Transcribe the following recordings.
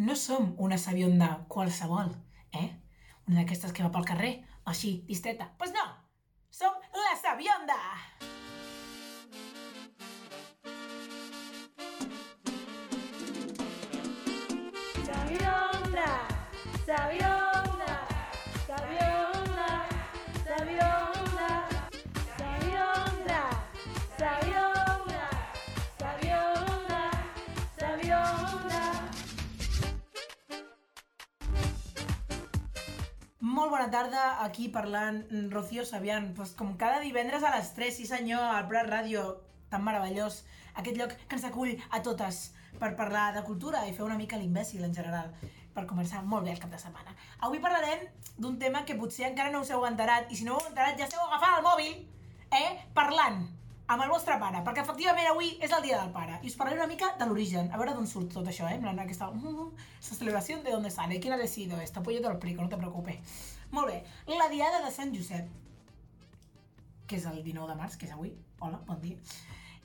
no som una sabionda qualsevol, eh? Una d'aquestes que va pel carrer, així, distreta. Pues no! Som la sabionda! Sabionda, sabionda, Molt bona tarda, aquí parlant mm, Rocío Sabian, pues, com cada divendres a les 3, sí senyor, al Prat Ràdio, tan meravellós, aquest lloc que ens acull a totes per parlar de cultura i fer una mica l'imbècil en general, per començar molt bé el cap de setmana. Avui parlarem d'un tema que potser encara no us heu enterat, i si no heu enterat ja esteu agafant el mòbil, eh, parlant amb el vostre pare, perquè efectivament avui és el dia del pare, i us parlaré una mica de l'origen, a veure d'on surt tot això, eh, en plan aquesta, mm, esta celebració de dónde sale, quién ha decidido esto, pues yo te lo explico, no te preocupes. Molt bé, la diada de Sant Josep, que és el 19 de març, que és avui, hola, bon dia,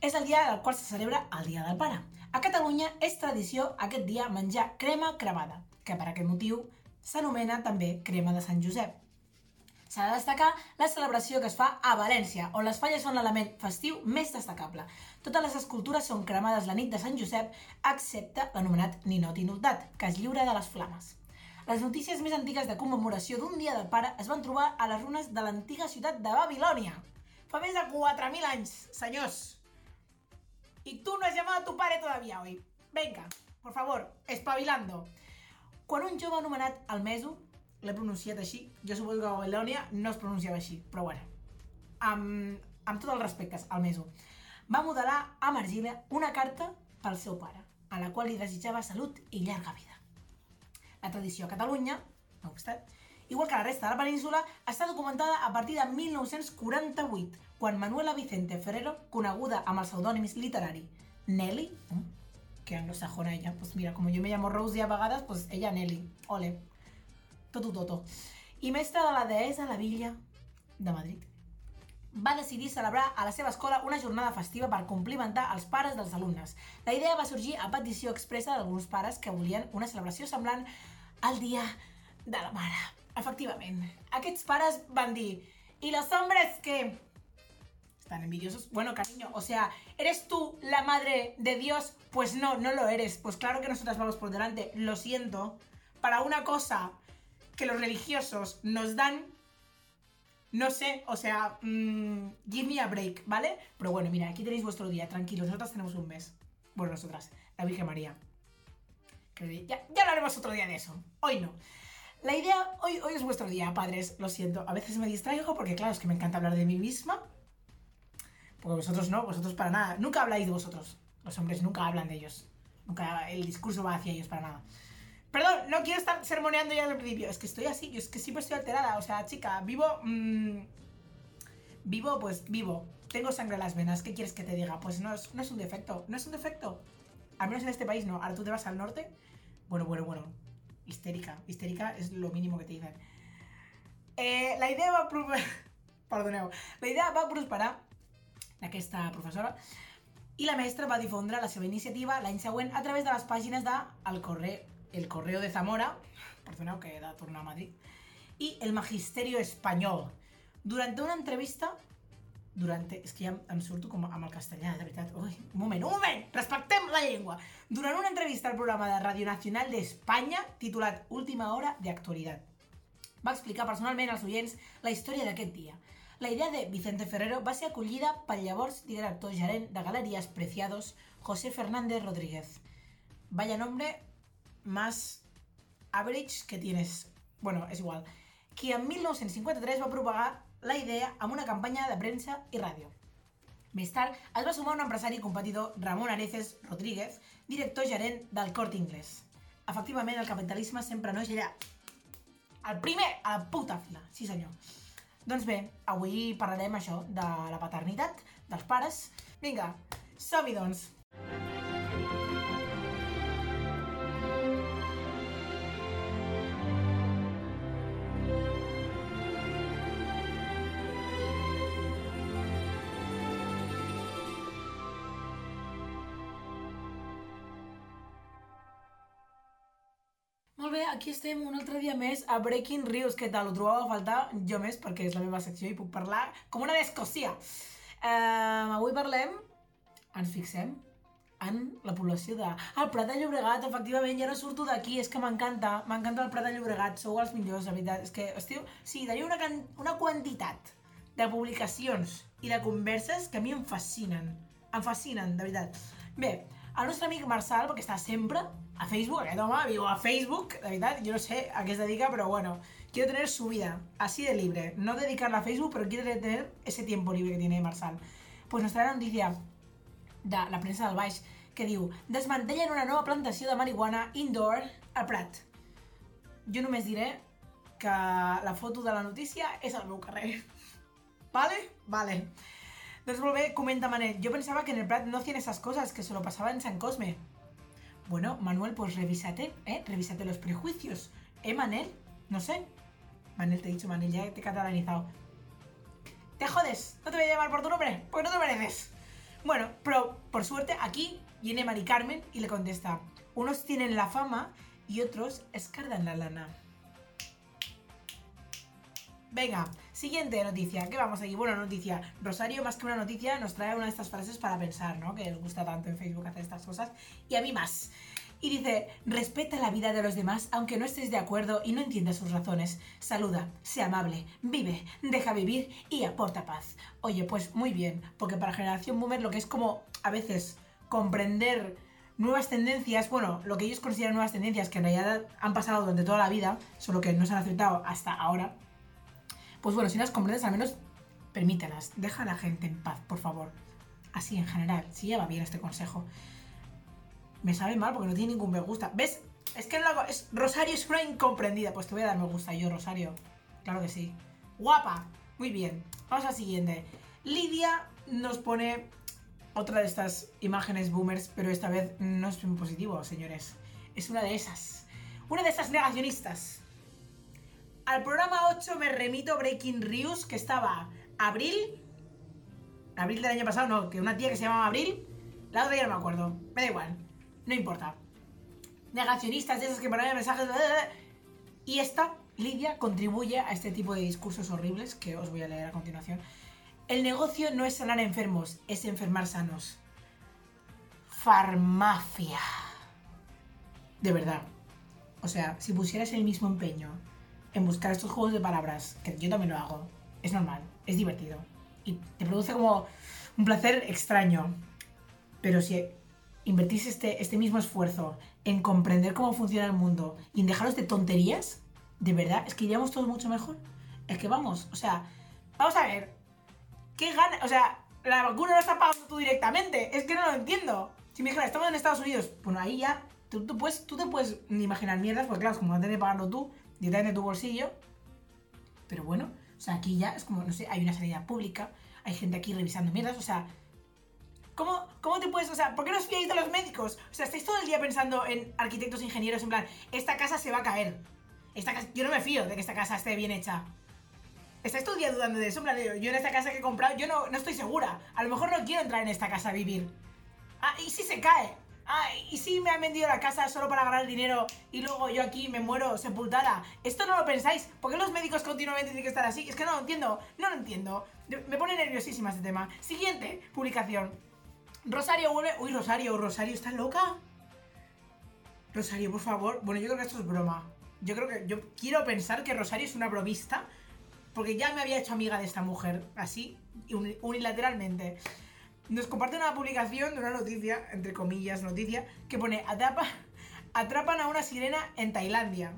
és el dia del qual se celebra el Dia del Pare. A Catalunya és tradició aquest dia menjar crema cremada, que per aquest motiu s'anomena també crema de Sant Josep. S'ha de destacar la celebració que es fa a València, on les falles són l'element festiu més destacable. Totes les escultures són cremades la nit de Sant Josep, excepte l'anomenat ninot inultat, que es lliura de les flames. Les notícies més antigues de commemoració d'un dia del pare es van trobar a les runes de l'antiga ciutat de Babilònia. Fa més de 4.000 anys, senyors. Y tú no has llamado a tu padre todavía hoy. Venga, por favor, espabilando. Quan un jove anomenat Almeso, l'he pronunciat així, jo suposo que Babilònia no es pronunciava així, però bueno, amb, amb tots els respectes, Almeso, va modelar a Margila una carta pel seu pare, a la qual li desitjava salut i llarga vida. La tradició a Catalunya, no obstant, igual que la resta de la península, està documentada a partir de 1948, quan Manuela Vicente Ferrero, coneguda amb els pseudònims literari Nelly, mm, que anglosajona ella, pues mira, como yo me llamo Rose a vegades, pues ella Nelly, ole, toto toto, i mestra de la deessa la Villa de Madrid, va decidir celebrar a la seva escola una jornada festiva per complimentar els pares dels alumnes. La idea va sorgir a petició expressa d'alguns pares que volien una celebració semblant al Dia de la Mare. Efectivament, aquests pares van dir ¿Y los hombres qué? ¿Están envidiosos? Bueno, cariño, o sea, ¿eres tú la madre de Dios? Pues no, no lo eres. Pues claro que nosotras vamos por delante. Lo siento. Para una cosa que los religiosos nos dan, no sé, o sea, mm, give me a break, ¿vale? Pero bueno, mira, aquí tenéis vuestro día, tranquilos, nosotras tenemos un mes. Bueno, nosotras, la Virgen María. Ya, ya hablaremos otro día de eso. Hoy no. La idea, hoy, hoy es vuestro día, padres, lo siento. A veces me distraigo porque, claro, es que me encanta hablar de mí misma. Porque vosotros no, vosotros para nada. Nunca habláis de vosotros. Los hombres nunca hablan de ellos. Nunca el discurso va hacia ellos para nada. Perdón, no quiero estar sermoneando ya el principio. Es que estoy así, yo es que siempre estoy alterada. O sea, chica, vivo. mm, vivo, pues vivo. Tengo sangre en las venas. ¿Qué quieres que te diga? Pues no es, no es un defecto. No es un defecto. Al menos en este país no. Ahora tú te vas al norte. Bueno, bueno, bueno. Histérica. Histérica es lo mínimo que te dicen. Eh, la idea va... Perdoneu. La idea va prosperar d'aquesta professora i la mestra va difondre la seva iniciativa l'any següent a través de les pàgines de El Correo, el Correo de Zamora, perdoneu que he de a Madrid, i El Magisterio Espanyol. Durant una entrevista durant... És que ja em surto com amb el castellà, de veritat. Ui, un moment, un moment! Respectem la llengua! Durant una entrevista al programa de Radio Nacional d'Espanya, titulat Última hora de actualitat, va explicar personalment als oients la història d'aquest dia. La idea de Vicente Ferrero va ser acollida pel llavors director gerent de Galeries Preciados, José Fernández Rodríguez. Vaya nombre más average que tienes. Bueno, és igual. Qui en 1953 va propagar la idea amb una campanya de premsa i ràdio. Més tard, es va sumar un empresari competidor, Ramon Areces Rodríguez, director gerent del Corte Inglés. Efectivament, el capitalisme sempre no és allà. El primer, a la puta fila. Sí, senyor. Doncs bé, avui parlarem això de la paternitat, dels pares. Vinga, som-hi doncs. Bé, aquí estem un altre dia més a Breaking Rius. Què tal? Ho trobava a faltar jo més perquè és la meva secció i puc parlar com una d'Escòcia. Uh, avui parlem, ens fixem, en la població de... El Prat de Llobregat, efectivament, ja no surto d'aquí, és que m'encanta, m'encanta el Prat de Llobregat, sou els millors, la veritat. És que, estiu... Sí, teniu una, can... una quantitat de publicacions i de converses que a mi em fascinen. Em fascinen, de veritat. Bé, el nostre amic Marçal, perquè està sempre a Facebook, aquest home viu a Facebook, de veritat, yo no sé a qué se dedica, pero bueno, quiero tener su vida así de libre, no dedicarla a Facebook, pero quiero tener ese tiempo libre que tiene Marçal. Pues nos trae la notícia de la premsa del Baix que diu desmantellen una nova plantació de marihuana indoor al Prat. Jo només diré que la foto de la notícia és al meu carrer. ¿Vale? Vale. Bé, comenta Manel. Yo pensaba que en el Prat no hacían esas cosas, que se lo pasaba en San Cosme. Bueno, Manuel, pues revísate, ¿eh? Revísate los prejuicios. ¿Eh, Manel? No sé. Manel, te he dicho, Manel, ya te he catalanizado. Te jodes, no te voy a llamar por tu nombre, porque no te mereces. Bueno, pero por suerte aquí viene Mari Carmen y le contesta, unos tienen la fama y otros escardan la lana. Venga, siguiente noticia. ¿Qué vamos aquí? Buena noticia. Rosario, más que una noticia, nos trae una de estas frases para pensar, ¿no? Que les gusta tanto en Facebook hacer estas cosas. Y a mí más. Y dice, respeta la vida de los demás aunque no estés de acuerdo y no entiendas sus razones. Saluda, sea amable, vive, deja vivir y aporta paz. Oye, pues muy bien, porque para generación boomer lo que es como a veces comprender nuevas tendencias, bueno, lo que ellos consideran nuevas tendencias que en realidad han pasado durante toda la vida, solo que no se han aceptado hasta ahora, pues bueno, si no las comprendes, al menos permítelas. Deja a la gente en paz, por favor. Así en general, si lleva bien este consejo. Me sabe mal porque no tiene ningún me gusta. ¿Ves? Es que no lo hago. Es, Rosario es una incomprendida. Pues te voy a dar me gusta yo, Rosario. Claro que sí. Guapa. Muy bien. Vamos al siguiente. Lidia nos pone otra de estas imágenes boomers, pero esta vez no es muy positivo, señores. Es una de esas. Una de esas negacionistas. Al programa 8 me remito Breaking Rius, que estaba Abril. Abril del año pasado, no, que una tía que se llamaba Abril. La otra ya no me acuerdo. Me da igual. No importa. Negacionistas de esas que ponen mensajes. Y esta, Lidia, contribuye a este tipo de discursos horribles que os voy a leer a continuación. El negocio no es sanar enfermos, es enfermar sanos. Farmacia. De verdad. O sea, si pusieras el mismo empeño en buscar estos juegos de palabras, que yo también lo hago, es normal, es divertido. Y te produce como un placer extraño. Pero si invertís este, este mismo esfuerzo en comprender cómo funciona el mundo y en dejaros de tonterías, de verdad, es que iríamos todos mucho mejor. Es que vamos, o sea, vamos a ver, ¿qué gana? O sea, la vacuna no está pagando tú directamente, es que no lo entiendo. Si me dijeras, estamos en Estados Unidos, bueno, ahí ya, tú, tú, puedes, tú te puedes imaginar mierdas, porque claro, como no tienes que pagarlo tú, directamente de tu bolsillo. Pero bueno, o sea, aquí ya es como, no sé, hay una sanidad pública, hay gente aquí revisando mierdas, o sea, ¿cómo, ¿cómo te puedes, o sea, ¿por qué no os fiáis de los médicos? O sea, estáis todo el día pensando en arquitectos, ingenieros, en plan, esta casa se va a caer. Esta casa, yo no me fío de que esta casa esté bien hecha. Estáis todo el día dudando de eso, en plan, yo en esta casa que he comprado, yo no, no estoy segura. A lo mejor no quiero entrar en esta casa a vivir. Ah, ¿y si se cae? Ah, ¿y si me han vendido la casa solo para ganar dinero y luego yo aquí me muero sepultada? Esto no lo pensáis. ¿Por qué los médicos continuamente tienen que estar así? Es que no lo entiendo. No lo entiendo. Me pone nerviosísima este tema. Siguiente publicación. Rosario vuelve... Uy, Rosario, Rosario, ¿estás loca? Rosario, por favor. Bueno, yo creo que esto es broma. Yo creo que... Yo quiero pensar que Rosario es una bromista. Porque ya me había hecho amiga de esta mujer. Así, unilateralmente nos comparte una publicación de una noticia, entre comillas, noticia, que pone atrapa, atrapan a una sirena en Tailandia.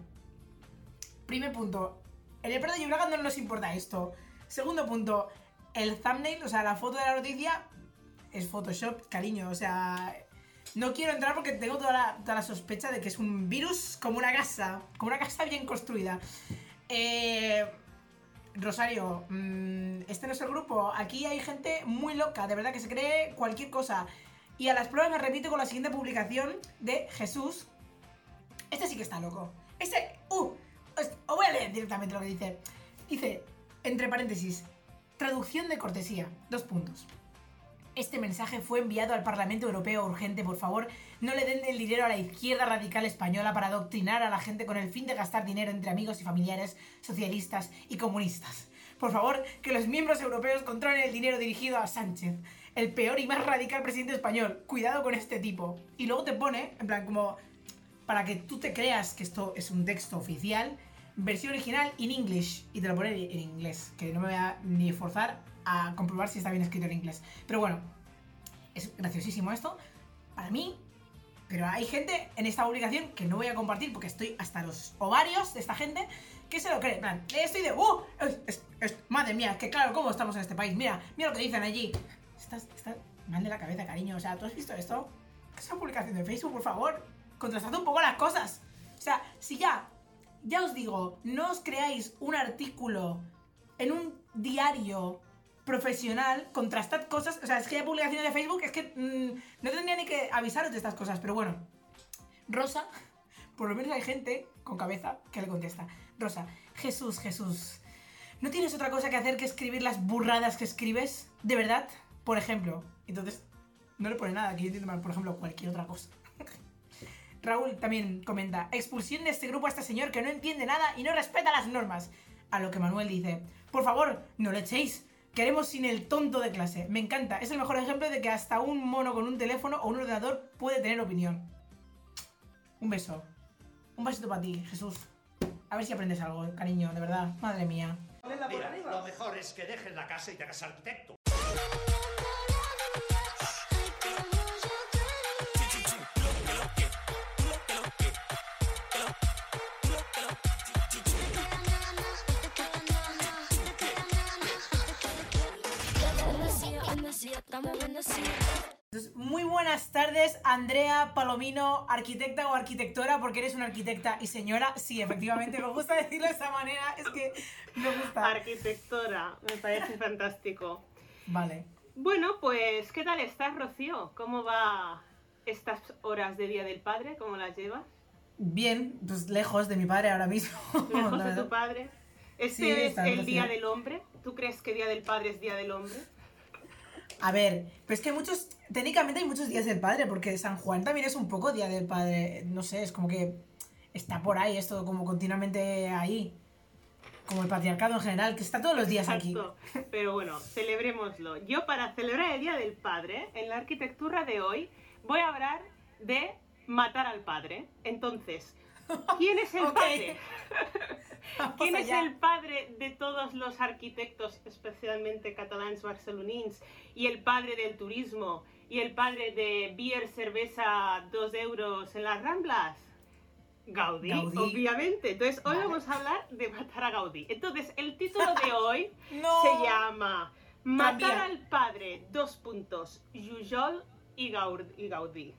Primer punto, en el Prado de Llobregat no nos importa esto. Segundo punto, el thumbnail, o sea, la foto de la noticia es Photoshop, cariño, o sea... No quiero entrar porque tengo toda la, toda la sospecha de que es un virus como una casa, como una casa bien construida. Eh Rosario, mmm, este no es el grupo. Aquí hay gente muy loca, de verdad, que se cree cualquier cosa. Y a las pruebas me repito con la siguiente publicación de Jesús. Este sí que está loco. Este, uh, os voy a leer directamente lo que dice. Dice, entre paréntesis, traducción de cortesía, dos puntos. Este mensaje fue enviado al Parlamento Europeo urgente, por favor, no le den el dinero a la izquierda radical española para adoctrinar a la gente con el fin de gastar dinero entre amigos y familiares socialistas y comunistas. Por favor, que los miembros europeos controlen el dinero dirigido a Sánchez, el peor y más radical presidente español. Cuidado con este tipo. Y luego te pone, en plan, como para que tú te creas que esto es un texto oficial, versión original in English. Y te lo pone en inglés, que no me voy a ni esforzar a comprobar si está bien escrito en inglés. Pero bueno, es graciosísimo esto. Para mí, pero hay gente en esta publicación que no voy a compartir porque estoy hasta los ovarios de esta gente que se lo cree. Plan, estoy de, ¡uh! Es, es- es- madre mía, que claro, ¿cómo estamos en este país? Mira, mira lo que dicen allí. Estás mal de la cabeza, cariño. O sea, ¿tú has visto esto? ¿Qué es una publicación de Facebook, por favor? Contrastad un poco las cosas. O sea, si ya, ya os digo, no os creáis un artículo en un diario profesional, contrastad cosas. O sea, es que hay publicaciones de Facebook, es que mm, no tendría ni que avisaros de estas cosas, pero bueno. Rosa, por lo menos hay gente con cabeza que le contesta. Rosa, Jesús, Jesús, ¿no tienes otra cosa que hacer que escribir las burradas que escribes? ¿De verdad? Por ejemplo. Entonces, no le pone nada, que yo entiendo mal, por ejemplo, cualquier otra cosa. Raúl también comenta, expulsión de este grupo a este señor que no entiende nada y no respeta las normas. A lo que Manuel dice, por favor, no le echéis. Queremos sin el tonto de clase. Me encanta, es el mejor ejemplo de que hasta un mono con un teléfono o un ordenador puede tener opinión. Un beso. Un besito para ti, Jesús. A ver si aprendes algo, cariño, de verdad. Madre mía. Mira, lo mejor es que dejes la casa y te hagas arquitecto. Estamos muy buenas tardes, Andrea Palomino, arquitecta o arquitectora, porque eres una arquitecta y señora. Sí, efectivamente, me gusta decirlo de esa manera, es que me gusta. Arquitectora, me parece fantástico. Vale. Bueno, pues, ¿qué tal estás, Rocío? ¿Cómo va estas horas de Día del Padre? ¿Cómo las llevas? Bien, pues lejos de mi padre ahora mismo. Lejos de tu padre. Este Sí, es el Día del Hombre. ¿Tú crees que Día del Padre es Día del Hombre? A ver, pero es que muchos, técnicamente hay muchos días del padre, porque San Juan también es un poco día del padre. No sé, es como que está por ahí esto, como continuamente ahí. Como el patriarcado en general, que está todos los días aquí. Pero bueno, celebrémoslo. Yo para celebrar el Día del Padre, en la arquitectura de hoy, voy a hablar de matar al padre. Entonces, ¿quién es el padre? ¿Quién es el padre de todos los arquitectos, especialmente catalans barcelonins, y el padre del turismo, y el padre de beer, cerveza, dos euros en las Ramblas? Gaudí, Gaudí. obviamente. Entonces, hoy Vale. vamos a hablar de matar a Gaudí. Entonces, el título de hoy No. se llama Matar al padre, dos puntos, Jujol y Gaudí.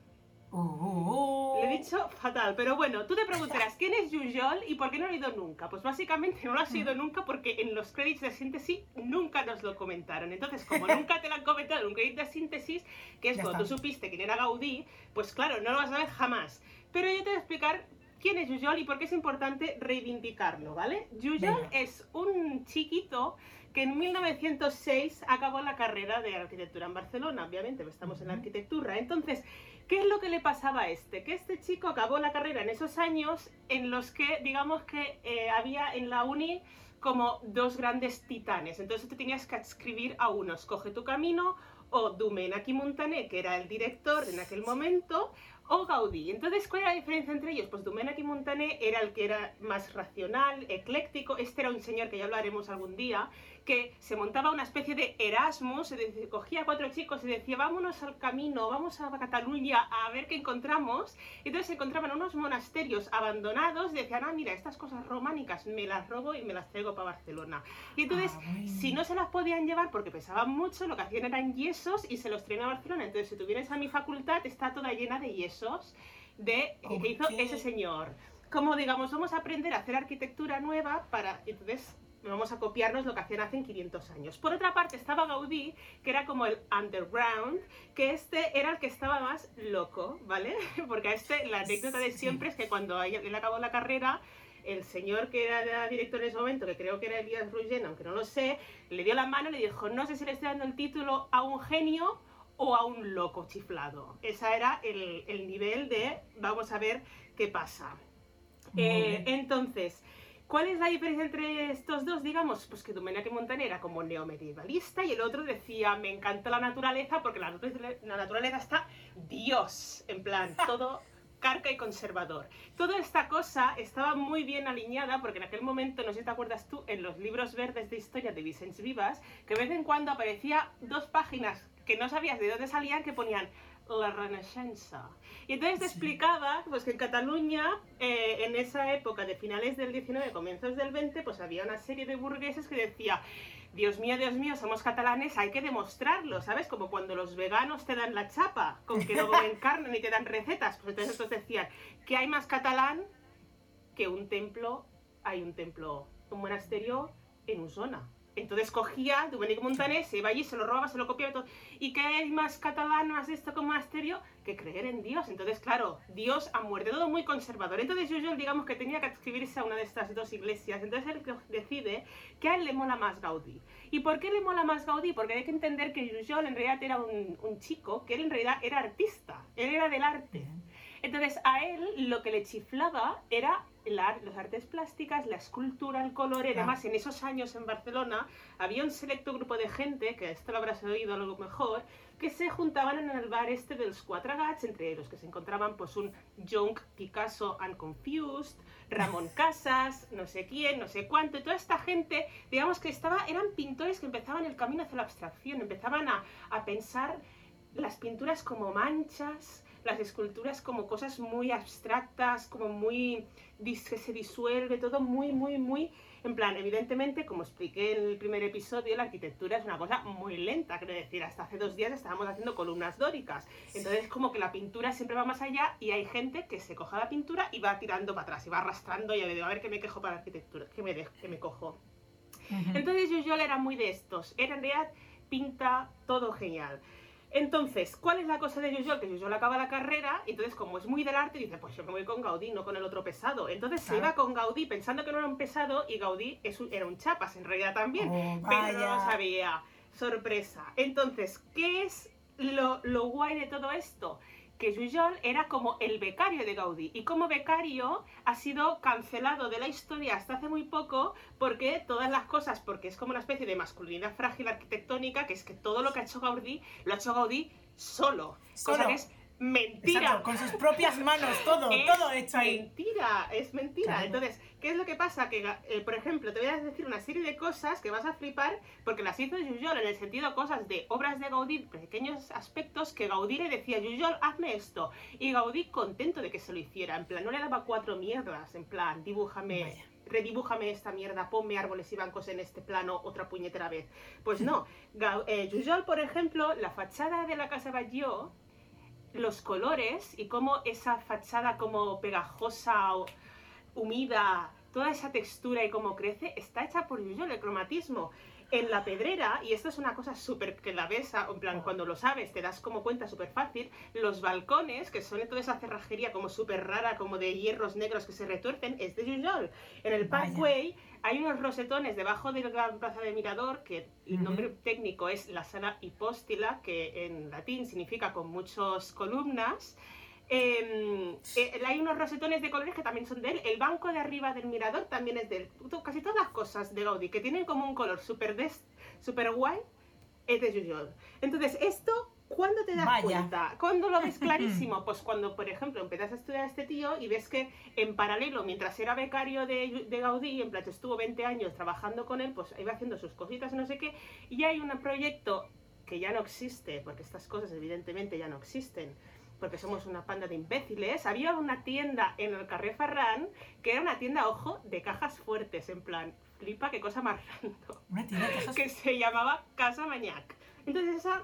Uh. Lo he dicho fatal, pero bueno, tú te preguntarás, ¿quién es Jujol y por qué no lo he oído nunca? Pues básicamente no lo has oído nunca porque en los créditos de síntesis nunca nos lo comentaron. Entonces, como nunca te lo han comentado en un crédito de síntesis, que es Ya cuando está. tú supiste quién era Gaudí, pues claro, no lo vas a ver jamás. Pero yo te voy a explicar quién es Jujol y por qué es importante reivindicarlo, ¿vale? Jujol es un chiquito que en 1906 acabó la carrera de arquitectura en Barcelona, obviamente, pues estamos en la arquitectura. Entonces, ¿qué es lo que le pasaba a este? Que este chico acabó la carrera en esos años en los que, digamos que eh, había en la uni como dos grandes titanes. Entonces tú tenías que escribir a uno, escoge tu camino, o Domènech i Montaner, que era el director en aquel momento, o Gaudí. Entonces, ¿cuál era la diferencia entre ellos? Pues Domènech i Montaner era el que era más racional, ecléctico. Este era un señor que ya hablaremos algún día, que se montaba una especie de Erasmus, cogía a cuatro chicos y decía, vámonos al camino, vamos a Cataluña a ver qué encontramos. Y entonces se encontraban unos monasterios abandonados y decían, ah, mira, estas cosas románicas me las robo y me las traigo para Barcelona. Y entonces, Ah, si no se las podían llevar porque pesaban mucho, lo que hacían eran yesos y se los traían a Barcelona. Entonces, si tú vienes a mi facultad, está toda llena de yesos de, que hizo ese señor. Como digamos, vamos a aprender a hacer arquitectura nueva para. Entonces, vamos a copiarnos lo que hacían hace 500 años. Por otra parte, estaba Gaudí, que era como el underground, que este era el que estaba más loco, ¿vale? Porque a este, la anécdota de siempre es que cuando él acabó la carrera, el señor que era director en ese momento, que creo que era Elías Ruggen, aunque no lo sé, le dio la mano y le dijo, no sé si le estoy dando el título a un genio o a un loco chiflado. Ese era el, el nivel de vamos a ver qué pasa. Eh, entonces, ¿cuál es la diferencia entre estos dos? Digamos, pues que Domenico Montani era como neomedievalista y el otro decía, me encanta la naturaleza porque la, naturaleza- la naturaleza está Dios, en plan, todo carca y conservador. Toda esta cosa estaba muy bien alineada porque en aquel momento, no sé si te acuerdas tú, en los libros verdes de historia de Vicens Vivas, que de vez en cuando aparecía dos páginas que no sabías de dónde salían que ponían la Renaixença. Y entonces te explicaba pues, que en Cataluña, eh, en esa época de finales del 19, comienzos del 20, pues había una serie de burgueses que decía, Dios mío, Dios mío, somos catalanes, hay que demostrarlo, ¿sabes? Como cuando los veganos te dan la chapa, con que no comen carne ni te dan recetas. Pues entonces estos decían, que hay más catalán que un templo, hay un templo, un monasterio en Usona. Entonces cogía Domenico Montaner, se iba allí, se lo robaba, se lo copiaba y todo. ¿Y qué hay más catalán, más esto un monasterio? Que creer en Dios. Entonces, claro, Dios a muerte, todo muy conservador. Entonces Jujol, digamos que tenía que adscribirse a una de estas dos iglesias. Entonces él decide que a él le mola más Gaudí. ¿Y por qué le mola más Gaudí? Porque hay que entender que Jujol en realidad era un, un chico que él en realidad era artista. Él era del arte. Entonces a él lo que le chiflaba era la, las artes plásticas, la escultura, el color. Y además en esos años en Barcelona había un selecto grupo de gente, que esto lo habrás oído a lo mejor, que se juntaban en el bar este de los Quatre Gats, entre los que se encontraban pues un Junk, Picasso and Confused, Ramón Casas, no sé quién, no sé cuánto, y toda esta gente, digamos que estaba, eran pintores que empezaban el camino hacia la abstracción, empezaban a, a pensar las pinturas como manchas, las esculturas como cosas muy abstractas, como muy que se disuelve, todo muy, muy, muy, en plan, evidentemente, como expliqué en el primer episodio, la arquitectura es una cosa muy lenta, quiero decir, hasta hace dos días estábamos haciendo columnas dóricas, entonces como que la pintura siempre va más allá y hay gente que se coja la pintura y va tirando para atrás y va arrastrando y a ver, a ver qué me quejo para la arquitectura, que me, de- que me cojo. Entonces Jujol era muy de estos. Era en realidad pinta todo genial. Entonces, ¿cuál es la cosa de Jujol? Que Jujol acaba la carrera y entonces como es muy del arte dice, pues yo me voy con Gaudí, no con el otro pesado. Entonces se iba con Gaudí pensando que no era un pesado y Gaudí es un- era un chapas en realidad también. Oh, pero no lo sabía. Sorpresa. Entonces, ¿qué es lo, lo guay de todo esto? Que Jujol era como el becario de Gaudí y como becario ha sido cancelado de la historia hasta hace muy poco porque todas las cosas, porque es como una especie de masculinidad frágil arquitectónica, que es que todo lo que ha hecho Gaudí lo ha hecho Gaudí solo, cosa Solo. que es mentira. Exacto, con sus propias manos, todo, Es todo hecho ahí. Mentira, es mentira. Claro. Entonces, ¿qué es lo que pasa? Que, eh, por ejemplo, te voy a decir una serie de cosas que vas a flipar porque las hizo Jujol en el sentido cosas de obras de Gaudí, pequeños aspectos que Gaudí le decía, Jujol, hazme esto. Y Gaudí contento de que se lo hiciera. En plan, no le daba cuatro mierdas. En plan, dibújame. Vaya. Redibújame esta mierda, ponme árboles y bancos en este plano otra puñetera vez. Pues no. Eh, Jujol, por ejemplo, la fachada de la casa Batlló, los colores y cómo esa fachada como pegajosa o humida, toda esa textura y cómo crece, está hecha por Jujol, el cromatismo. En la pedrera, y esto es una cosa súper que la ves, a- en plan, cuando lo sabes, te das como cuenta súper fácil, los balcones, que son toda esa cerrajería como súper rara, como de hierros negros que se retuercen, es de Jujol. En el. Parkway hay unos rosetones debajo de la plaza de Mirador, que el nombre técnico es la sala hipóstila, que en latín significa con muchas columnas. Eh, eh, hay unos rosetones de colores que también son de él. El banco de arriba del mirador también es de él. Casi todas las cosas de Gaudí que tienen como un color súper súper guay es de Jujol. Entonces, esto, ¿cuándo te das Vaya. cuenta? ¿Cuándo lo ves clarísimo? Pues cuando, por ejemplo, empiezas a estudiar a este tío y ves que en paralelo, mientras era becario de, de Gaudí, en plan, estuvo 20 años trabajando con él, pues iba haciendo sus cositas, no sé qué, y hay un proyecto que ya no existe, porque estas cosas evidentemente ya no existen, porque somos una panda de imbéciles, había una tienda en el Carré Ferran que era una tienda, ojo, de cajas fuertes, en plan, flipa qué cosa más random Una tienda de cajas. que se llamaba Casa Mañac. Entonces esa,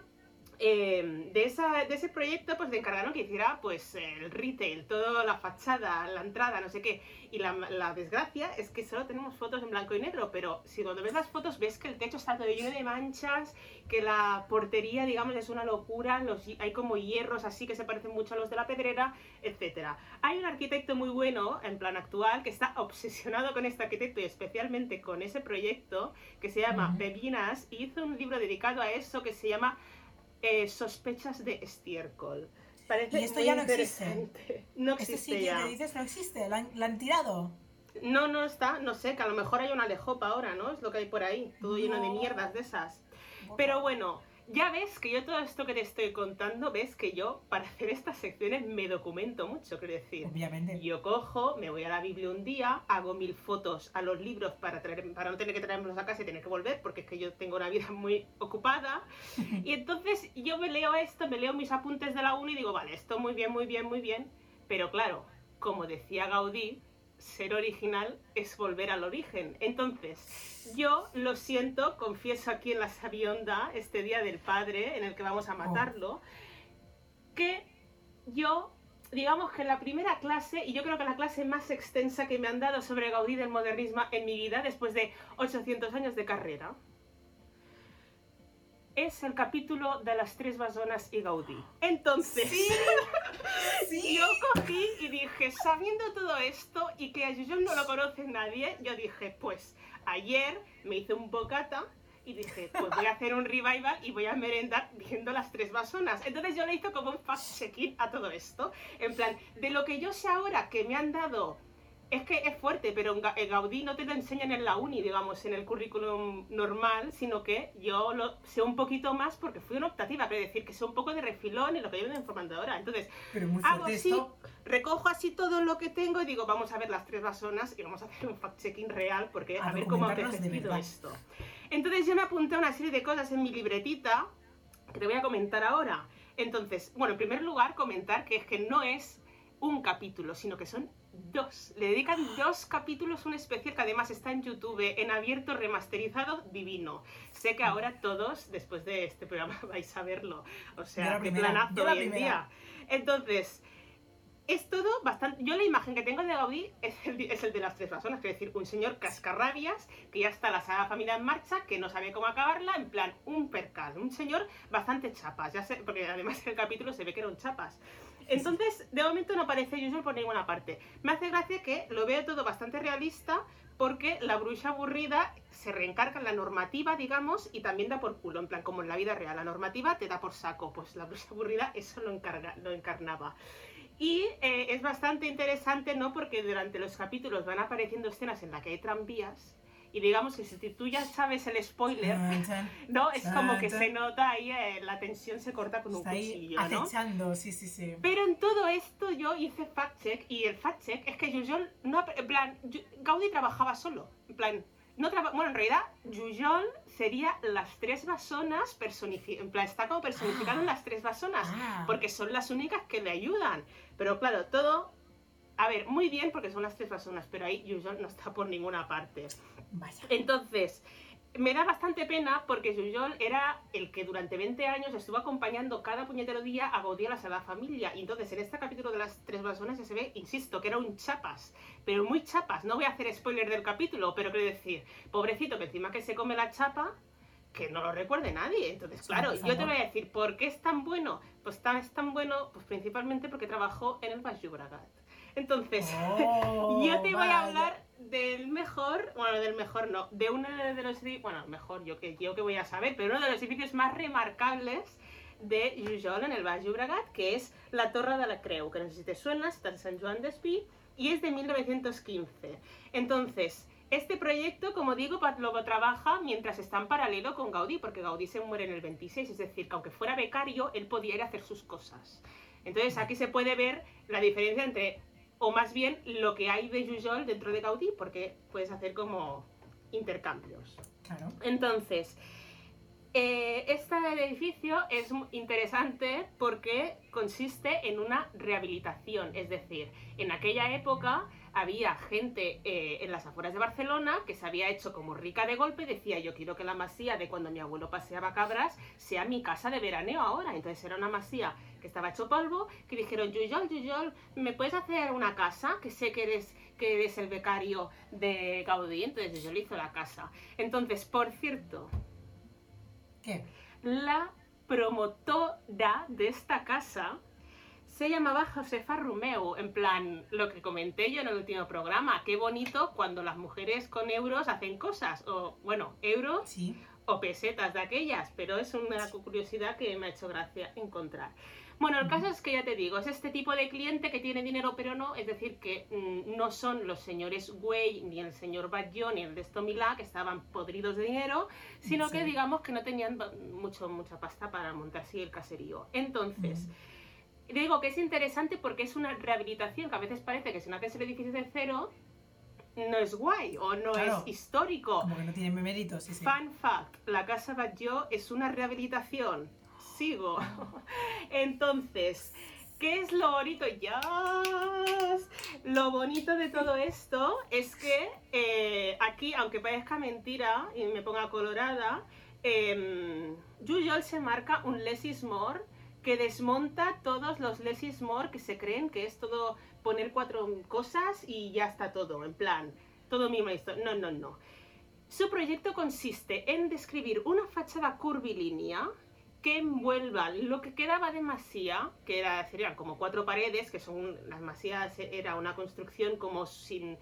eh, de, esa, de ese proyecto pues le encargaron que hiciera pues el retail, toda la fachada, la entrada, no sé qué. Y la, la desgracia es que solo tenemos fotos en blanco y negro, pero si cuando ves las fotos ves que el techo está todo lleno de manchas, que la portería digamos es una locura, los, hay como hierros así que se parecen mucho a los de la pedrera, etcétera. Hay un arquitecto muy bueno, en plan actual, que está obsesionado con este arquitecto y especialmente con ese proyecto, que se llama. Bebinas, y hizo un libro dedicado a eso que se llama eh, sospechas de estiércol. Parece Y esto muy ya no existe. No Este existe sitio ya. que dices no existe, la han, la han tirado. No, no está, no sé, que a lo mejor hay una lejopa ahora, ¿no? Es lo que hay por ahí, todo lleno de mierdas de esas. Pero bueno, ya ves que yo todo esto que te estoy contando, ves que yo para hacer estas secciones me documento mucho, quiero decir. Obviamente. Yo cojo, me voy a la Biblia un día, hago mil fotos a los libros para, traer, para no tener que traérmelos a casa y tener que volver, porque es que yo tengo una vida muy ocupada. Y entonces yo me leo esto, me leo mis apuntes de la uni y digo, vale, esto muy bien, muy bien, muy bien. Pero claro, como decía Gaudí, ser original es volver al origen. Entonces, yo lo siento, confieso aquí en la Sabionda, este día del padre en el que vamos a matarlo, que yo, digamos que la primera clase, y yo creo que la clase más extensa que me han dado sobre Gaudí del modernismo en mi vida, después de 800 años de carrera, es el capítulo de las tres basonas y Gaudí. Entonces, Sí. yo cogí y dije, sabiendo todo esto y que a Jujol no lo conoce nadie, yo dije, pues ayer me hice un bocata y dije, pues voy a hacer un revival y voy a merendar viendo las tres basonas. Entonces yo le hice como un fact-checking a todo esto. En plan, de lo que yo sé ahora que me han dado, es que es fuerte, pero en en Gaudí no te lo enseñan en la uni, digamos, en el currículum normal, sino que yo lo sé un poquito más porque fui una optativa, quiero decir que sé un poco de refilón en lo que yo me informando ahora. Entonces, Pero hago así, esto. recojo así todo lo que tengo y digo, vamos a ver las tres basonas y vamos a hacer un fact-checking real porque A a, ver cómo ha verdad. esto. Entonces yo me apunté a una serie de cosas en mi libretita que te voy a comentar ahora. Entonces, bueno, en primer lugar, comentar que es que no es un capítulo, sino que son dos. Le dedican dos capítulos, un especial que además está en YouTube, en abierto, remasterizado, divino. Sé que ahora todos, después de este programa, vais a verlo. O sea, la primera, planazo la hoy en día. Entonces, es todo bastante. Yo la imagen que tengo de Gaudí es el, es el de las tres personas, es decir, un señor cascarrabias que ya está la Sagrada Familia en marcha, que no sabe cómo acabarla, en plan, un percal, un señor bastante chapas, ya sé, porque además en el capítulo se ve que era un chapas. Entonces, de momento no aparece Usual por ninguna parte. Me hace gracia que lo veo todo bastante realista porque la bruja aburrida se reencarga en la normativa, digamos, y también da por culo, en plan, como en la vida real. La normativa te da por saco, pues la bruja aburrida eso lo, encarga, lo encarnaba. Y eh, es bastante interesante, ¿no? Porque durante los capítulos van apareciendo escenas en las que hay tranvías. Y digamos que si tú ya sabes el spoiler, chan. ¿no? Es como que Chan, se nota ahí, eh, la tensión se corta con un Está ahí cuchillo, ¿no? acechando, sí, sí, sí. Pero en todo esto yo hice fact check y el fact check es que Jujol no, en plan, Gaudí trabajaba solo, en plan, no traba- bueno, en realidad Jujol sería las tres basonas personificadas, en plan, está como personificado en las tres basonas, Ah. porque son las únicas que le ayudan. Pero claro, todo, a ver, muy bien porque son las tres basonas, pero ahí Jujol no está por ninguna parte. Vaya. Entonces, me da bastante pena porque Jujol era el que durante 20 años estuvo acompañando cada puñetero día a Gaudí a la Familia. Y entonces, en este capítulo de las tres ya se ve, insisto, que era un chapas, pero muy chapas. No voy a hacer spoiler del capítulo, pero quiero decir, pobrecito, que encima que se come la chapa, que no lo recuerde nadie. Entonces, claro, yo te voy a decir, ¿por qué es tan bueno? Pues tan, es tan bueno, pues principalmente porque trabajó en el Baix Llobregat. Entonces, Oh, yo te voy a hablar del mejor, bueno, del mejor no, de uno de los, bueno, mejor yo que, yo que voy a saber, pero uno de los edificios más remarcables de Jujol en el Baix Llobregat, que es la Torre de la Creu, que no sé si te suena, está en San Joan d'Espí, y es de 1915. Entonces, este proyecto, como digo, pa- lo trabaja mientras está en paralelo con Gaudí, porque Gaudí se muere en el 26, es decir, que aunque fuera becario, él podía ir a hacer sus cosas. Entonces, aquí se puede ver la diferencia entre, o más bien, lo que hay de Jujol dentro de Gaudí, porque puedes hacer como intercambios. Claro. Entonces, eh, este edificio es interesante porque consiste en una rehabilitación, es decir, en aquella época había gente eh, en las afueras de Barcelona que se había hecho como rica de golpe y decía yo quiero que la masía de cuando mi abuelo paseaba cabras sea mi casa de veraneo ahora. Entonces era una masía que estaba hecho polvo, que dijeron Yuyol, Yuyol, ¿me puedes hacer una casa? Que sé que eres, que eres el becario de Gaudí, entonces yo le hizo la casa. Entonces, por cierto, ¿Qué? la promotora de esta casa se llamaba Josefa Rumeu, en plan, lo que comenté yo en el último programa, qué bonito cuando las mujeres con euros hacen cosas, o bueno, euros Sí. o pesetas de aquellas, pero es una curiosidad que me ha hecho gracia encontrar. Bueno, el caso es que ya te digo, es este tipo de cliente que tiene dinero pero no, es decir, que mm, no son los señores Way, ni el señor Baggio, ni el de Stomila, que estaban podridos de dinero, sino que digamos que no tenían mucho, mucha pasta para montarse el caserío. Entonces, digo que es interesante porque es una rehabilitación que a veces parece que si no haces el edificio de cero, no es guay o no Claro. es histórico. Como que no tiene méritos, sí, sí. Fun fact, la Casa Batlló es una rehabilitación. Sigo. Entonces, ¿qué es lo bonito? Ya. Lo bonito de todo esto es que eh, aquí, aunque parezca mentira y me ponga colorada, eh, Jujol se marca un less is more que desmonta todos los less is more que se creen que es todo poner cuatro cosas y ya está todo, en plan, todo mismo esto. No, no, no. Su proyecto consiste en describir una fachada curvilínea que envuelva lo que quedaba de masía, que era, serían como cuatro paredes, que son las masías, era una construcción como sin,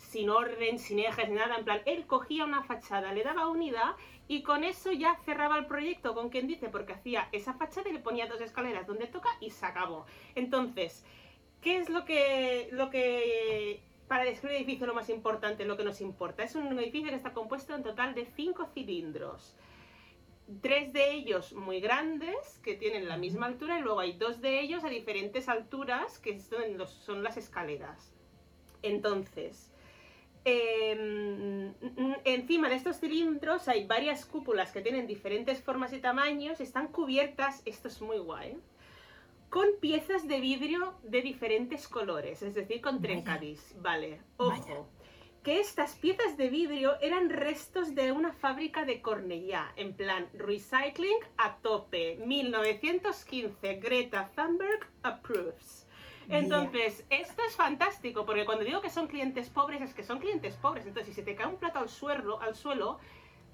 sin orden, sin ejes, nada, en plan, él cogía una fachada, le daba unidad y con eso ya cerraba el proyecto, con quien dice, porque hacía esa fachada y le ponía dos escaleras donde toca y se acabó. Entonces, ¿qué es lo que, lo que para describir el edificio lo más importante, lo que nos importa? Es un edificio que está compuesto en total de cinco cilindros. Tres de ellos muy grandes, que tienen la misma altura, y luego hay dos de ellos a diferentes alturas, que son, los- son las escaleras. Entonces, eh, mm, encima de estos cilindros hay varias cúpulas que tienen diferentes formas y tamaños, están cubiertas, esto es muy guay, con piezas de vidrio de diferentes colores, es decir, con trencadís, vale, ojo. Vaya. Que estas piezas de vidrio eran restos de una fábrica de Cornellá, en plan recycling a tope, 1915, Greta Thunberg approves. Entonces, esto es fantástico, porque cuando digo que son clientes pobres, es que son clientes pobres. Entonces, si se te cae un plato al suelo, al suelo,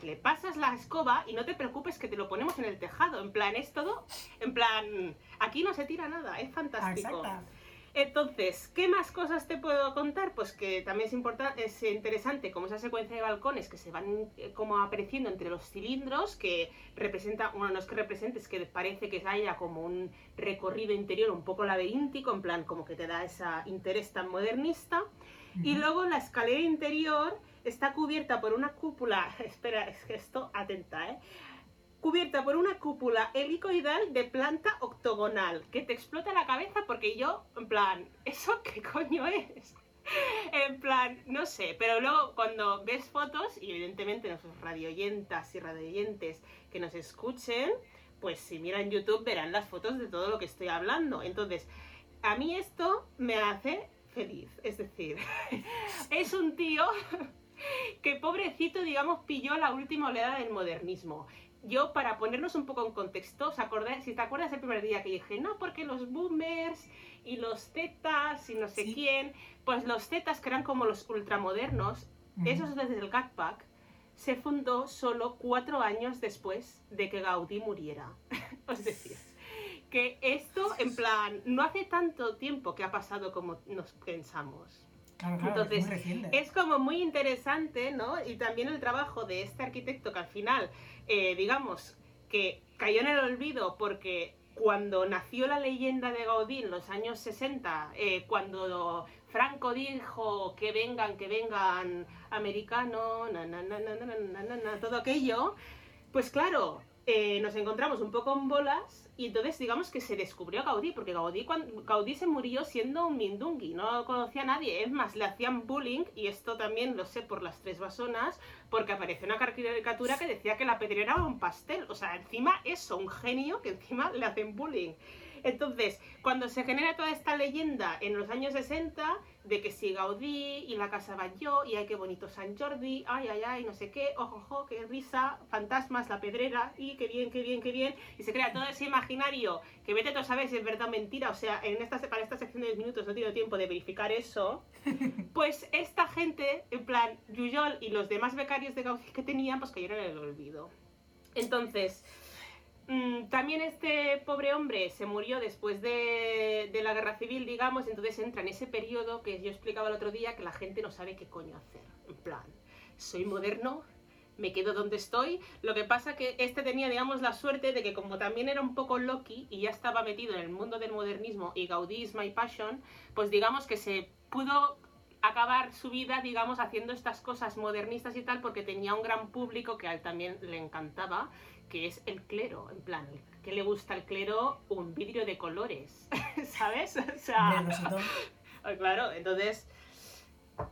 le pasas la escoba y no te preocupes que te lo ponemos en el tejado. En plan, es todo, en plan, aquí no se tira nada, es Ah, fantástico. exacto. Entonces, ¿qué más cosas te puedo contar? Pues que también es, importante, es interesante como esa secuencia de balcones que se van eh, como apareciendo entre los cilindros, que representa, bueno, no es que represente, es que parece que haya como un recorrido interior un poco laberíntico, en plan como que te da ese interés tan modernista. Y luego la escalera interior está cubierta por una cúpula, espera, es que esto, atenta, ¿eh? Cubierta por una cúpula helicoidal de planta octogonal, que te explota la cabeza porque yo, en plan, ¿eso qué coño es? En plan, no sé, pero luego cuando ves fotos, y evidentemente nuestros radioyentas y radioyentes que nos escuchen, pues si miran YouTube verán las fotos de todo lo que estoy hablando. Entonces, a mí esto me hace feliz. Es decir, es un tío que pobrecito, digamos, pilló la última oleada del modernismo. Yo, para ponernos un poco en contexto, ¿os acordáis? si te acuerdas el primer día que dije, no, porque los boomers y los zetas y no sé Sí. quién, pues los zetas que eran como los ultramodernos, esos desde el Cat Pack, se fundó solo cuatro años después de que Gaudí muriera. es decir, que esto, en plan, no hace tanto tiempo que ha pasado como nos pensamos. Entonces, es, como muy interesante, ¿no? Y también el trabajo de este arquitecto que al final, eh, digamos, que cayó en el olvido porque cuando nació la leyenda de Gaudí en los años 60, eh, cuando Franco dijo que vengan, que vengan americanos, todo aquello, pues claro, eh, nos encontramos un poco en bolas y entonces digamos que se descubrió a Gaudí, porque Gaudí, cuando, Gaudí se murió siendo un mindungui, no conocía a nadie, es más, le hacían bullying, y esto también lo sé por las tres basonas, porque apareció una caricatura que decía que la pedrera era un pastel, o sea, encima eso, un genio que encima le hacen bullying. Entonces, cuando se genera toda esta leyenda en los años 60 de que si Gaudí y la casa Batlló y ay qué bonito San Jordi, ay ay ay, no sé qué, ojo ojo, qué risa, fantasmas, la pedrera y qué bien, qué bien, qué bien, y se crea todo ese imaginario que vete tú a saber si es verdad o mentira, o sea, en esta, para esta sección de 10 minutos no he tenido tiempo de verificar eso, pues esta gente, en plan, Yuyol y los demás becarios de Gaudí que tenían, pues cayeron en el olvido. Entonces, también este pobre hombre se murió después de, de la guerra civil, digamos, entonces entra en ese periodo que yo explicaba el otro día que la gente no sabe qué coño hacer. En plan, soy moderno, me quedo donde estoy. Lo que pasa que este tenía, digamos, la suerte de que como también era un poco Loki y ya estaba metido en el mundo del modernismo y Gaudí is my passion, pues digamos que se pudo acabar su vida, digamos, haciendo estas cosas modernistas y tal, porque tenía un gran público que a él también le encantaba, que es el clero, en plan, ¿qué le gusta al clero? Un vidrio de colores, ¿sabes? O sea, rosito. claro, entonces...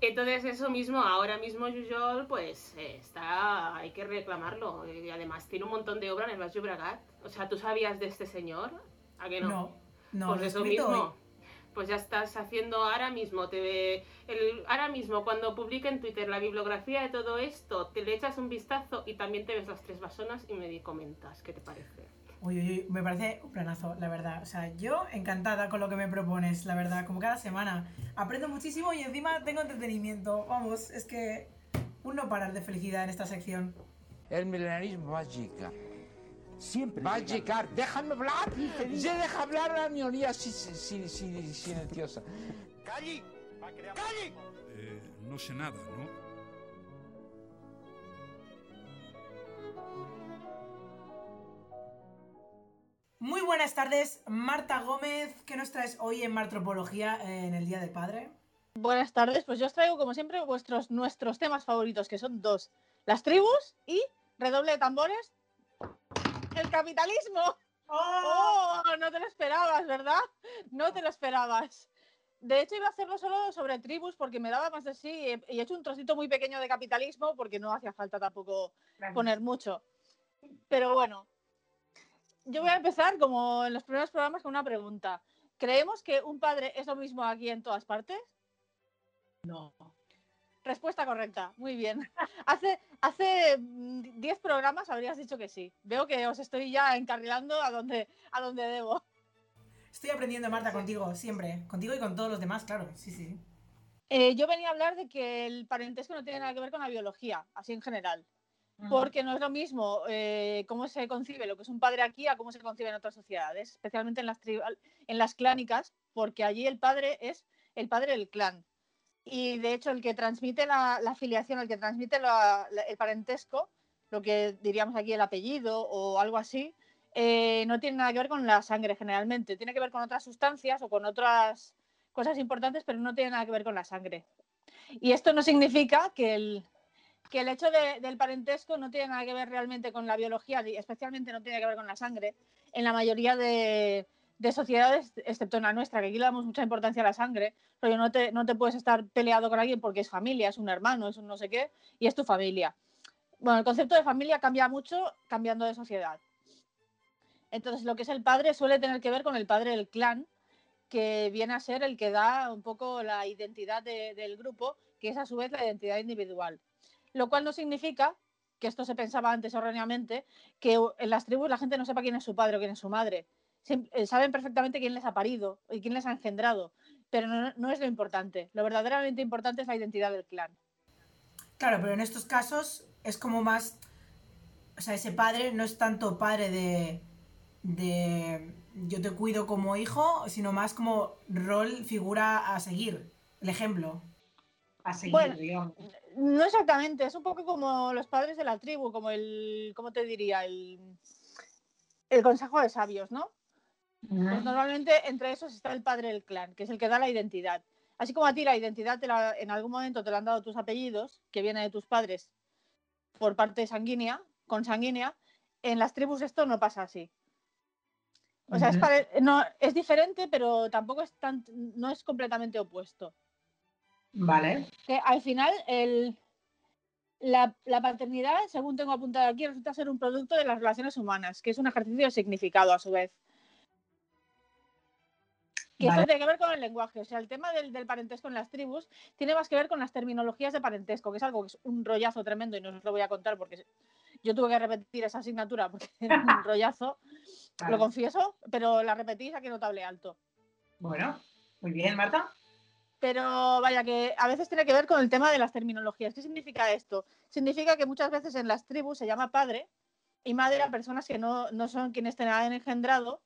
Entonces eso mismo, ahora mismo Jujol, pues eh, está, hay que reclamarlo. Y además tiene un montón de obra en el Baix Llobregat. O sea, ¿tú sabías de este señor? ¿A que no? No, no, pues lo eso mismo. hoy. Pues ya estás haciendo ahora mismo, te ve el, ahora mismo cuando publique en Twitter la bibliografía de todo esto, te le echas un vistazo y también te ves las tres basonas y me comentas qué te parece. Uy, uy, uy, me parece un planazo, la verdad. O sea, yo encantada con lo que me propones, la verdad. Como cada semana. Aprendo muchísimo y encima tengo entretenimiento. Vamos, es que un no parar de felicidad en esta sección. El milenarismo va a llegar. Siempre. Va a llegar. Déjame hablar. Se deja hablar a la minoría si- si- si- si- silenciosa. ¡Calli! ¡Calli! Eh, no sé nada, ¿no? Muy buenas tardes, Marta Gómez. ¿Qué nos traes hoy en Martropología eh, en el Día del Padre? Buenas tardes, pues yo os traigo como siempre vuestros nuestros temas favoritos, que son dos, las tribus y redoble de tambores, el capitalismo. ¡Oh! No te lo esperabas, ¿verdad? No te lo esperabas. De hecho, iba a hacerlo solo sobre tribus porque me daba más de sí y he- y he hecho un trocito muy pequeño de capitalismo porque no hacía falta tampoco poner mucho. Pero bueno, yo voy a empezar como en los primeros programas con una pregunta. ¿Creemos que un padre es lo mismo aquí en todas partes? No. Respuesta correcta, muy bien. Hace hace mm, 10 programas habrías dicho que sí. Veo que os estoy ya encarrilando a donde, a donde debo. Estoy aprendiendo, Marta, contigo, siempre. Contigo y con todos los demás, claro. Sí, sí. Eh, yo venía a hablar de que el parentesco no tiene nada que ver con la biología, así en general. Porque no es lo mismo eh, cómo se concibe lo que es un padre aquí a cómo se concibe en otras sociedades, especialmente en las, tribal- en las clánicas, porque allí el padre es el padre del clan. Y de hecho, el que transmite la, la filiación, el que transmite el parentesco, lo que diríamos aquí el apellido o algo así, eh, no tiene nada que ver con la sangre generalmente. Tiene que ver con otras sustancias o con otras cosas importantes, pero no tiene nada que ver con la sangre. Y esto no significa que el, que el hecho de- del parentesco no tiene nada que ver realmente con la biología, especialmente no tiene que ver con la sangre, en la mayoría de, de sociedades, excepto en la nuestra, que aquí le damos mucha importancia a la sangre, pero no te, no te puedes estar peleado con alguien porque es familia, es un hermano, es un no sé qué, y es tu familia. Bueno, el concepto de familia cambia mucho cambiando de sociedad. Entonces, lo que es el padre suele tener que ver con el padre del clan, que viene a ser el que da un poco la identidad de- del grupo, que es a su vez la identidad individual. Lo cual no significa, que esto se pensaba antes erróneamente, que en las tribus la gente no sepa quién es su padre o quién es su madre. Eh, saben perfectamente quién les ha parido y quién les ha engendrado, pero no, no es lo importante. Lo verdaderamente importante es la identidad del clan. Claro, pero en estos casos es como más. O sea, ese padre no es tanto padre de. de. yo te cuido como hijo, sino más como rol, figura a seguir. El ejemplo. A seguir, Bueno, digamos. No exactamente, es un poco como los padres de la tribu, como el, ¿cómo te diría? El, el consejo de sabios, ¿no? Pues normalmente entre esos está el padre del clan, que es el que da la identidad. Así como a ti la identidad te la- en algún momento te la han dado tus apellidos, que viene de tus padres por parte sanguínea, consanguínea, en las tribus esto no pasa así. O sea, es, no, es diferente, pero tampoco es tan, no es completamente opuesto. Vale. Que al final el, la, la paternidad, según tengo apuntado aquí, resulta ser un producto de las relaciones humanas, que es un ejercicio de significado a su vez. Que Vale. esto tiene que ver con el lenguaje. O sea, el tema del, del parentesco en las tribus tiene más que ver con las terminologías de parentesco, que es algo que es un rollazo tremendo y no os lo voy a contar porque yo tuve que repetir esa asignatura porque era un rollazo, Vale. lo confieso, pero la repetís aquí notable alto. Bueno, muy bien, Marta. Pero vaya, que a veces tiene que ver con el tema de las terminologías. ¿Qué significa esto? Significa que muchas veces en las tribus se llama padre y madre a personas que no, no son quienes te han engendrado,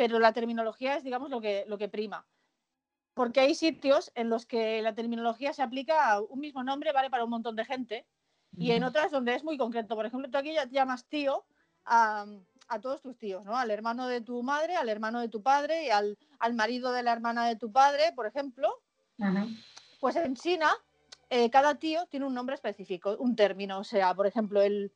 pero la terminología es, digamos, lo que, lo que prima. Porque hay sitios en los que la terminología se aplica a un mismo nombre, vale para un montón de gente, Y en otras donde es muy concreto. Por ejemplo, tú aquí ya te llamas tío a, a todos tus tíos, ¿no? Al hermano de tu madre, al hermano de tu padre y al, al marido de la hermana de tu padre, por ejemplo. Pues en China, eh, cada tío tiene un nombre específico, un término. O sea, por ejemplo, el,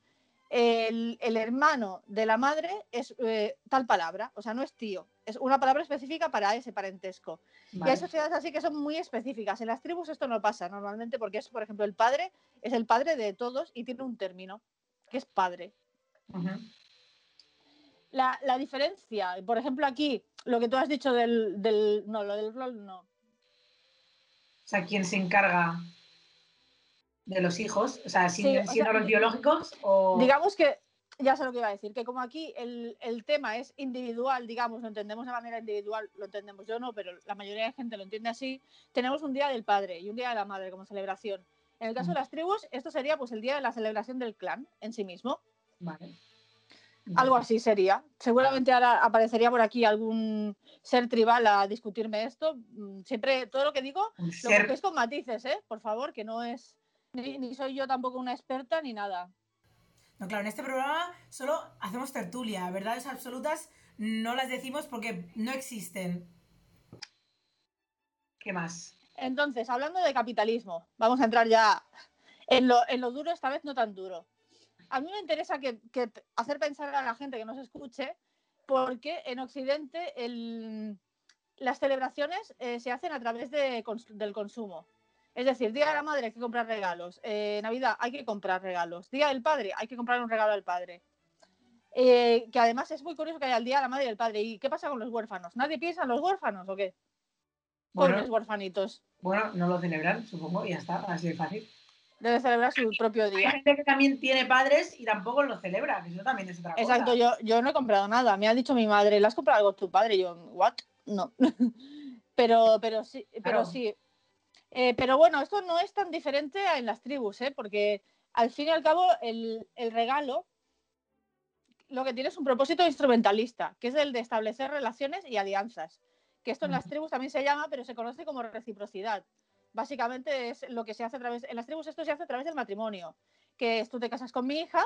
el, el hermano de la madre es eh, tal palabra, o sea, no es tío, es una palabra específica para ese parentesco. Y hay sociedades así que son muy específicas. En las tribus esto no pasa normalmente porque es, por ejemplo, el padre es el padre de todos y tiene un término, que es padre. La, la diferencia, por ejemplo, aquí, lo que tú has dicho del, del no, lo del rol no. O sea, ¿quién se encarga de los hijos? O sea, Sí, ¿siguen o siendo sea, los biológicos o...? Digamos que, ya sé lo que iba a decir, que como aquí el, el tema es individual, digamos, lo entendemos de manera individual, lo entendemos yo no, pero la mayoría de gente lo entiende así, tenemos un día del padre y un día de la madre como celebración. En el caso de las tribus, esto sería pues el día de la celebración del clan en sí mismo. Vale. Algo así sería. Seguramente ahora aparecería por aquí algún ser tribal a discutirme esto. Mm, Siempre, todo lo que digo, lo ser- cogéis con matices, ¿eh? Por favor, que no es. Ni, ni soy yo tampoco una experta ni nada. No, claro, en este programa solo hacemos tertulia. Verdades absolutas no las decimos porque no existen. ¿Qué más? Entonces, hablando de capitalismo, vamos a entrar ya en lo, en lo duro, esta vez no tan duro. A mí me interesa que, que hacer pensar a la gente que nos escuche, porque en Occidente el- las celebraciones eh, se hacen a través de del consumo. Es decir, Día de la Madre hay que comprar regalos, eh, Navidad hay que comprar regalos, Día del Padre hay que comprar un regalo al padre. Eh, que además es muy curioso que haya el Día de la Madre y el Padre. ¿Y qué pasa con los huérfanos? ¿Nadie piensa en los huérfanos o qué? Bueno. Pobres huérfanitos. Bueno, no lo celebran, supongo, y ya está, así de fácil. Debe celebrar su propio Hay día. gente que también tiene padres y tampoco lo celebra, que eso también es otra cosa. Exacto, yo, yo no he comprado nada. Me ha dicho mi madre, ¿le has comprado algo a tu padre? Y yo, ¿what? No. pero, pero sí, pero Claro. sí. Eh, pero bueno, esto no es tan diferente en las tribus, ¿eh? porque al fin y al cabo el, el regalo lo que tiene es un propósito instrumentalista, que es el de establecer relaciones y alianzas. Que esto en las tribus también se llama, pero se conoce como reciprocidad. Básicamente es lo que se hace a través, en las tribus esto se hace a través del matrimonio, que es tú te casas con mi hija,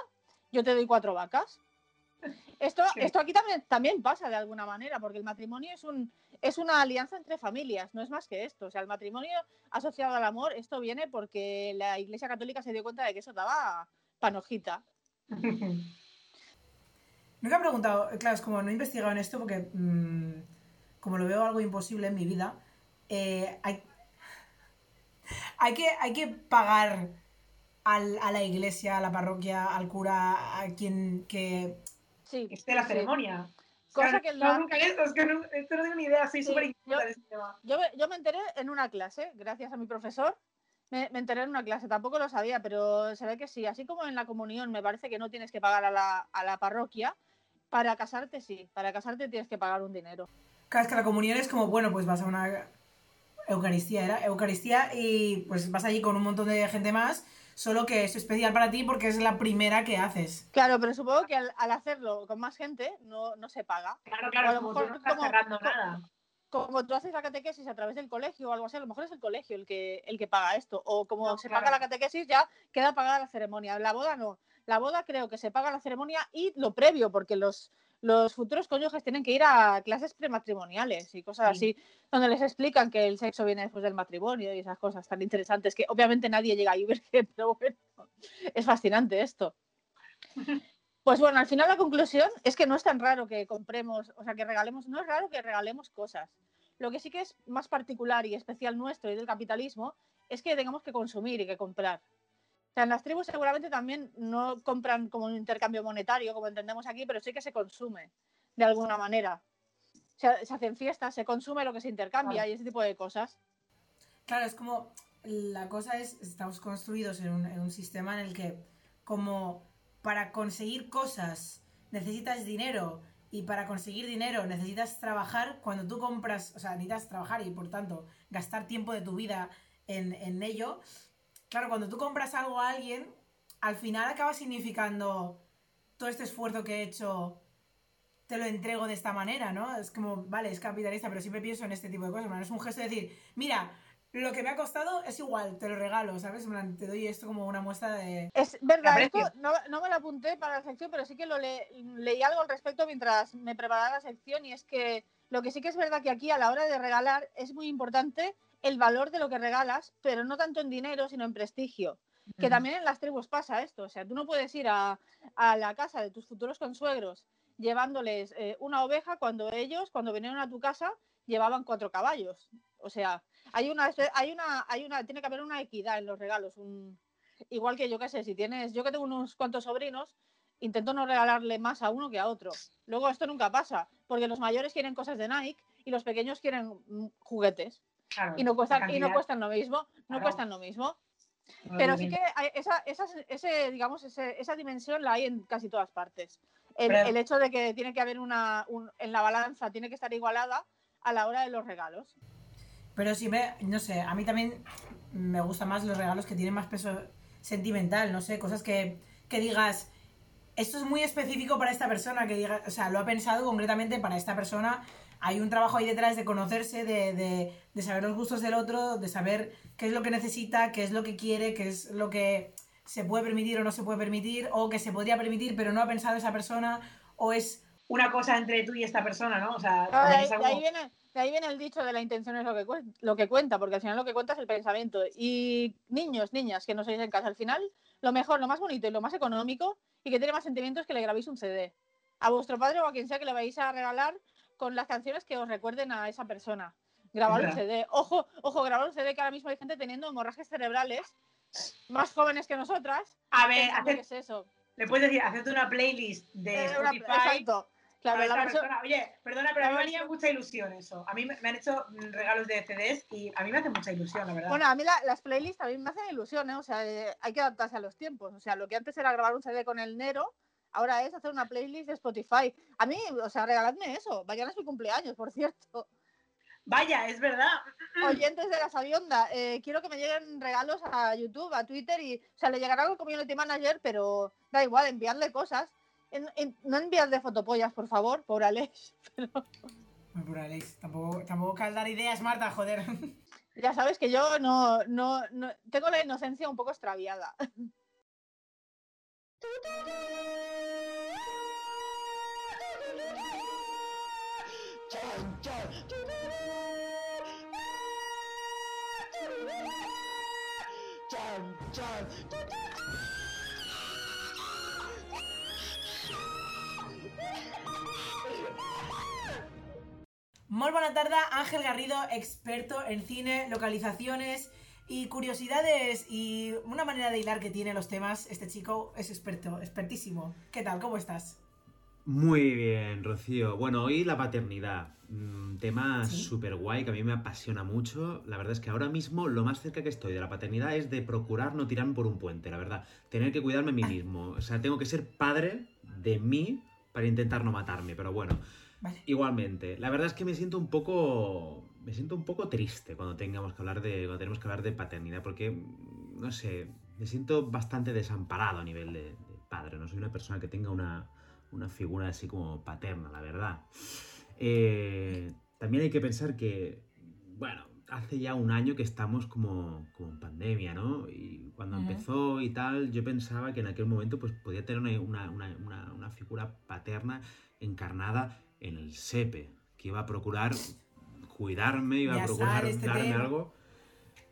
yo te doy cuatro vacas. Esto, Sí. esto aquí también, también pasa de alguna manera, porque el matrimonio es, un, es una alianza entre familias, no es más que esto. O sea, el matrimonio asociado al amor, esto viene porque la Iglesia Católica se dio cuenta de que eso daba panojita. Nunca he preguntado, claro, es como no he investigado en esto porque mm, como lo veo algo imposible en mi vida, eh, hay, hay, que, hay que pagar al- a la iglesia, a la parroquia, al cura, a quien que... Sí, Esté la sí. ceremonia. Cosa Claro, que no, nunca esto, es que no, esto no tengo ni idea, soy Sí, súper yo- inculta de este tema. Yo me, yo me enteré en una clase, gracias a mi profesor. Me, me enteré en una clase, tampoco lo sabía, pero se ve que sí. Así como en la comunión, me parece que no tienes que pagar a la, a la parroquia. Para casarte, sí. Para casarte tienes que pagar un dinero. Claro, es que la comunión es como, bueno, pues vas a una Eucaristía, era Eucaristía y pues vas allí con un montón de gente más, solo que es especial para ti porque es la primera que haces. Claro, pero supongo que al, al hacerlo con más gente no, no se paga. Claro, O a claro, lo como mejor tú no estás como- cerrando co- nada. Como tú haces la catequesis a través del colegio o algo así, a lo mejor es el colegio el que, el que paga esto. O como No, se claro. paga la catequesis, ya queda pagada la ceremonia. La boda no. La boda creo que se paga la ceremonia y lo previo, porque los, los futuros cónyuges tienen que ir a clases prematrimoniales y cosas Sí. así, donde les explican que el sexo viene después del matrimonio y esas cosas tan interesantes que obviamente nadie llega ahí, pero bueno, es fascinante esto. Pues bueno, al final la conclusión es que no es tan raro que compremos, o sea, que regalemos, no es raro que regalemos cosas. Lo que sí que es más particular y especial nuestro y del capitalismo es que tengamos que consumir y que comprar. O sea, en las tribus seguramente también no compran como un intercambio monetario, como entendemos aquí, pero sí que se consume de alguna manera. O sea, se hacen fiestas, se consume lo que se intercambia Claro. y ese tipo de cosas. Claro, es como, la cosa es, estamos construidos en un, en un sistema en el que como para conseguir cosas necesitas dinero y para conseguir dinero necesitas trabajar, cuando tú compras, o sea, necesitas trabajar y por tanto gastar tiempo de tu vida en, en ello, claro, cuando tú compras algo a alguien, al final acaba significando todo este esfuerzo que he hecho, te lo entrego de esta manera, ¿no? Es como, vale, es capitalista, pero siempre pienso en este tipo de cosas, ¿no? es un gesto de decir, mira, lo que me ha costado es igual, te lo regalo, ¿sabes? Te doy esto como una muestra de... Es verdad, esto no, no me lo apunté para la sección, pero sí que lo le- leí algo al respecto mientras me preparaba la sección y es que lo que sí que es verdad que aquí a la hora de regalar es muy importante el valor de lo que regalas, pero no tanto en dinero, sino en prestigio. Que también en las tribus pasa esto, o sea, tú no puedes ir a, a la casa de tus futuros consuegros llevándoles eh, una oveja cuando ellos, cuando vinieron a tu casa, llevaban cuatro caballos. O sea, hay una, hay una, hay una, tiene que haber una equidad en los regalos. un- igual que yo qué sé, si tienes, yo que tengo unos cuantos sobrinos, intento no regalarle más a uno que a otro. Luego esto nunca pasa, porque los mayores quieren cosas de Nike y los pequeños quieren mm, juguetes Claro, y no cuestan, y no cuestan lo mismo, no Claro. cuestan lo mismo. Pero sí que esa, esa, ese, digamos, ese- esa dimensión la hay en casi todas partes. El, el hecho de que tiene que haber una, un- en la balanza, tiene que estar igualada a la hora de los regalos. Pero sí me, no sé, a mí también me gustan más los regalos que tienen más peso sentimental, no sé, cosas que, que digas, esto es muy específico para esta persona, que diga, o sea, lo ha pensado concretamente para esta persona. Hay un trabajo ahí detrás de conocerse, de, de, de saber los gustos del otro, de saber qué es lo que necesita, qué es lo que quiere, qué es lo que se puede permitir o no se puede permitir, o que se podría permitir pero no ha pensado esa persona, o es Una cosa entre tú y esta persona, ¿no? O sea, Ah, también de, ahí, algo- de ahí viene, de ahí viene el dicho de la intención es lo que, lo que cuenta, porque al final lo que cuenta es el pensamiento. Y niños, niñas que no sois en casa, al final lo mejor, lo más bonito y lo más económico y que tiene más sentimiento es que le grabéis un CD a vuestro padre o a quien sea que le vais a regalar con las canciones que os recuerden a esa persona. Grabar un. CD. Ojo, ojo, grabar un CD que ahora mismo hay gente teniendo hemorragias cerebrales más jóvenes que nosotras. A ver, hacer- ¿qué es eso? le puedes decir, hacerte una playlist de Eh, una- Spotify. exacto. Claro, a la persona. Oye, perdona, pero a mí me haría mucha ilusión eso. A mí me, me han hecho regalos de CDs y a mí me hace mucha ilusión, la verdad. Bueno, a mí la- las playlists también me hacen ilusión, ¿eh? O sea, eh, hay que adaptarse a los tiempos. O sea, lo que antes era grabar un CD con el Nero, ahora es hacer una playlist de Spotify. A mí, o sea, regaladme eso. Mañana es mi cumpleaños, por cierto. Vaya, es verdad. Oyentes de la Sabionda, eh, quiero que me lleguen regalos a YouTube, a Twitter y, o sea, le llegará algo community manager, pero da igual, enviarle cosas. En- en- no enviarle fotopollas, por favor, por Alex. Ay, por Alex, tampoco, tampoco cal dar ideas, Marta, joder. Ya sabes que yo no, no, no tengo la inocencia un poco extraviada. Muy buena tarde, Ángel Garrido, experto en cine, localizaciones y curiosidades y una manera de hilar que tiene los temas. Este chico es experto, expertísimo. ¿Qué tal? ¿Cómo estás? Muy bien, Rocío. Bueno, hoy la paternidad. Un tema Sí. súper guay que a mí me apasiona mucho. La verdad es que ahora mismo lo más cerca que estoy de la paternidad es de procurar no tirarme por un puente, la verdad. Tener que cuidarme a mí mismo. O sea, tengo que ser padre de mí para intentar no matarme, pero bueno. Vale. Igualmente, la verdad es que me siento un poco. Me siento un poco triste cuando tengamos que hablar de. Cuando tenemos que hablar de paternidad. Porque, mm, no sé, me siento bastante desamparado a nivel de, de padre. No soy una persona que tenga una, una figura así como paterna, la verdad. Eh, también hay que pensar que. Bueno, hace ya un año que estamos como, como en pandemia, ¿no? Y cuando Ujú. empezó y tal, yo pensaba que en aquel momento pues podía tener una- una- una- una figura paterna encarnada en el SEPE, que iba a procurar cuidarme, iba Ya a procurar este darme tema. algo.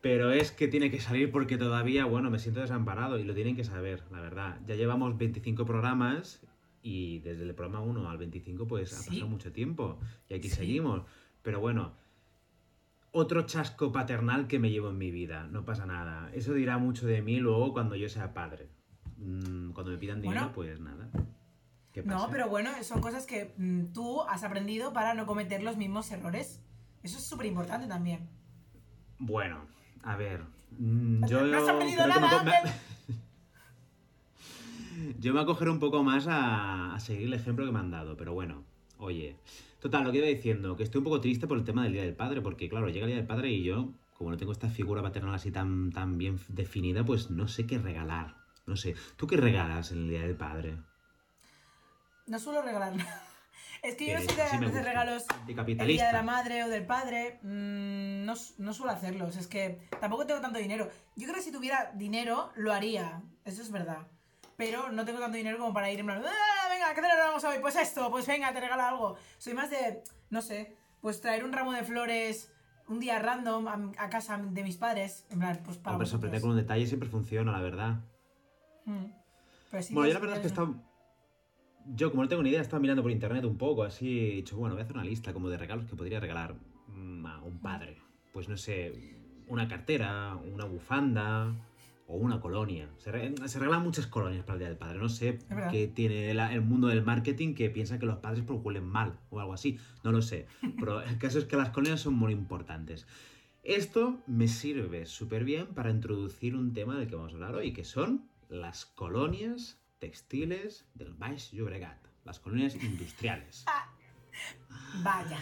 Pero es que tiene que salir porque todavía, bueno, me siento desamparado y lo tienen que saber, la verdad. Ya llevamos 25 programas y desde el programa 1 al 25 pues ha pasado mucho tiempo y aquí Sí. seguimos. Pero bueno, otro chasco paternal que me llevo en mi vida, no pasa nada. Eso dirá mucho de mí luego cuando yo sea padre. Mm, Cuando me pidan dinero, Bueno. pues nada. ¿Qué No, pero bueno, son cosas que mm, tú has aprendido para no cometer los mismos errores. Eso es súper importante también. Bueno, a ver. mm, No Yo has aprendido me nada, me-. Yo me acogeré un poco más a, a seguir el ejemplo que me han dado, pero bueno, oye. Total, lo que iba diciendo, que estoy un poco triste por el tema del Día del Padre, porque claro, llega el Día del Padre y yo, como no tengo esta figura paternal así tan, tan bien definida, pues no sé qué regalar. No sé. ¿Tú qué regalas en el Día del Padre? No suelo regalar nada. Es que yo no soy de sí hacer regalos el día de la madre o del padre. mm, no, no suelo hacerlos. Es que tampoco tengo tanto dinero. Yo creo que si tuviera dinero, lo haría. Eso es verdad. Pero no tengo tanto dinero como para ir en plan, "Ah, venga, ¿qué te regalamos hoy? Pues esto, pues venga, te regalo algo. Soy más de, no sé, pues traer un ramo de flores un día random a, a casa de mis padres. En plan, pues para Hombre, sorprender con vosotros. un detalle siempre funciona, la verdad. Mm. Pero sí Bueno, yo la verdad es que eso. Yo, como no tengo ni idea, he estado mirando por internet un poco, así he dicho, bueno, voy a hacer una lista como de regalos que podría regalar mm, a un padre. Pues no sé, una cartera, una bufanda o una colonia. Se, re- se regalan muchas colonias para el Día del Padre. No sé qué tiene la- el mundo del marketing que piensa que los padres pues, huelen mal o algo así. No lo sé. Pero el caso es que las colonias son muy importantes. Esto me sirve súper bien para introducir un tema del que vamos a hablar hoy, que son las colonias textiles del Baix Llobregat, las colonias industriales. Vaya.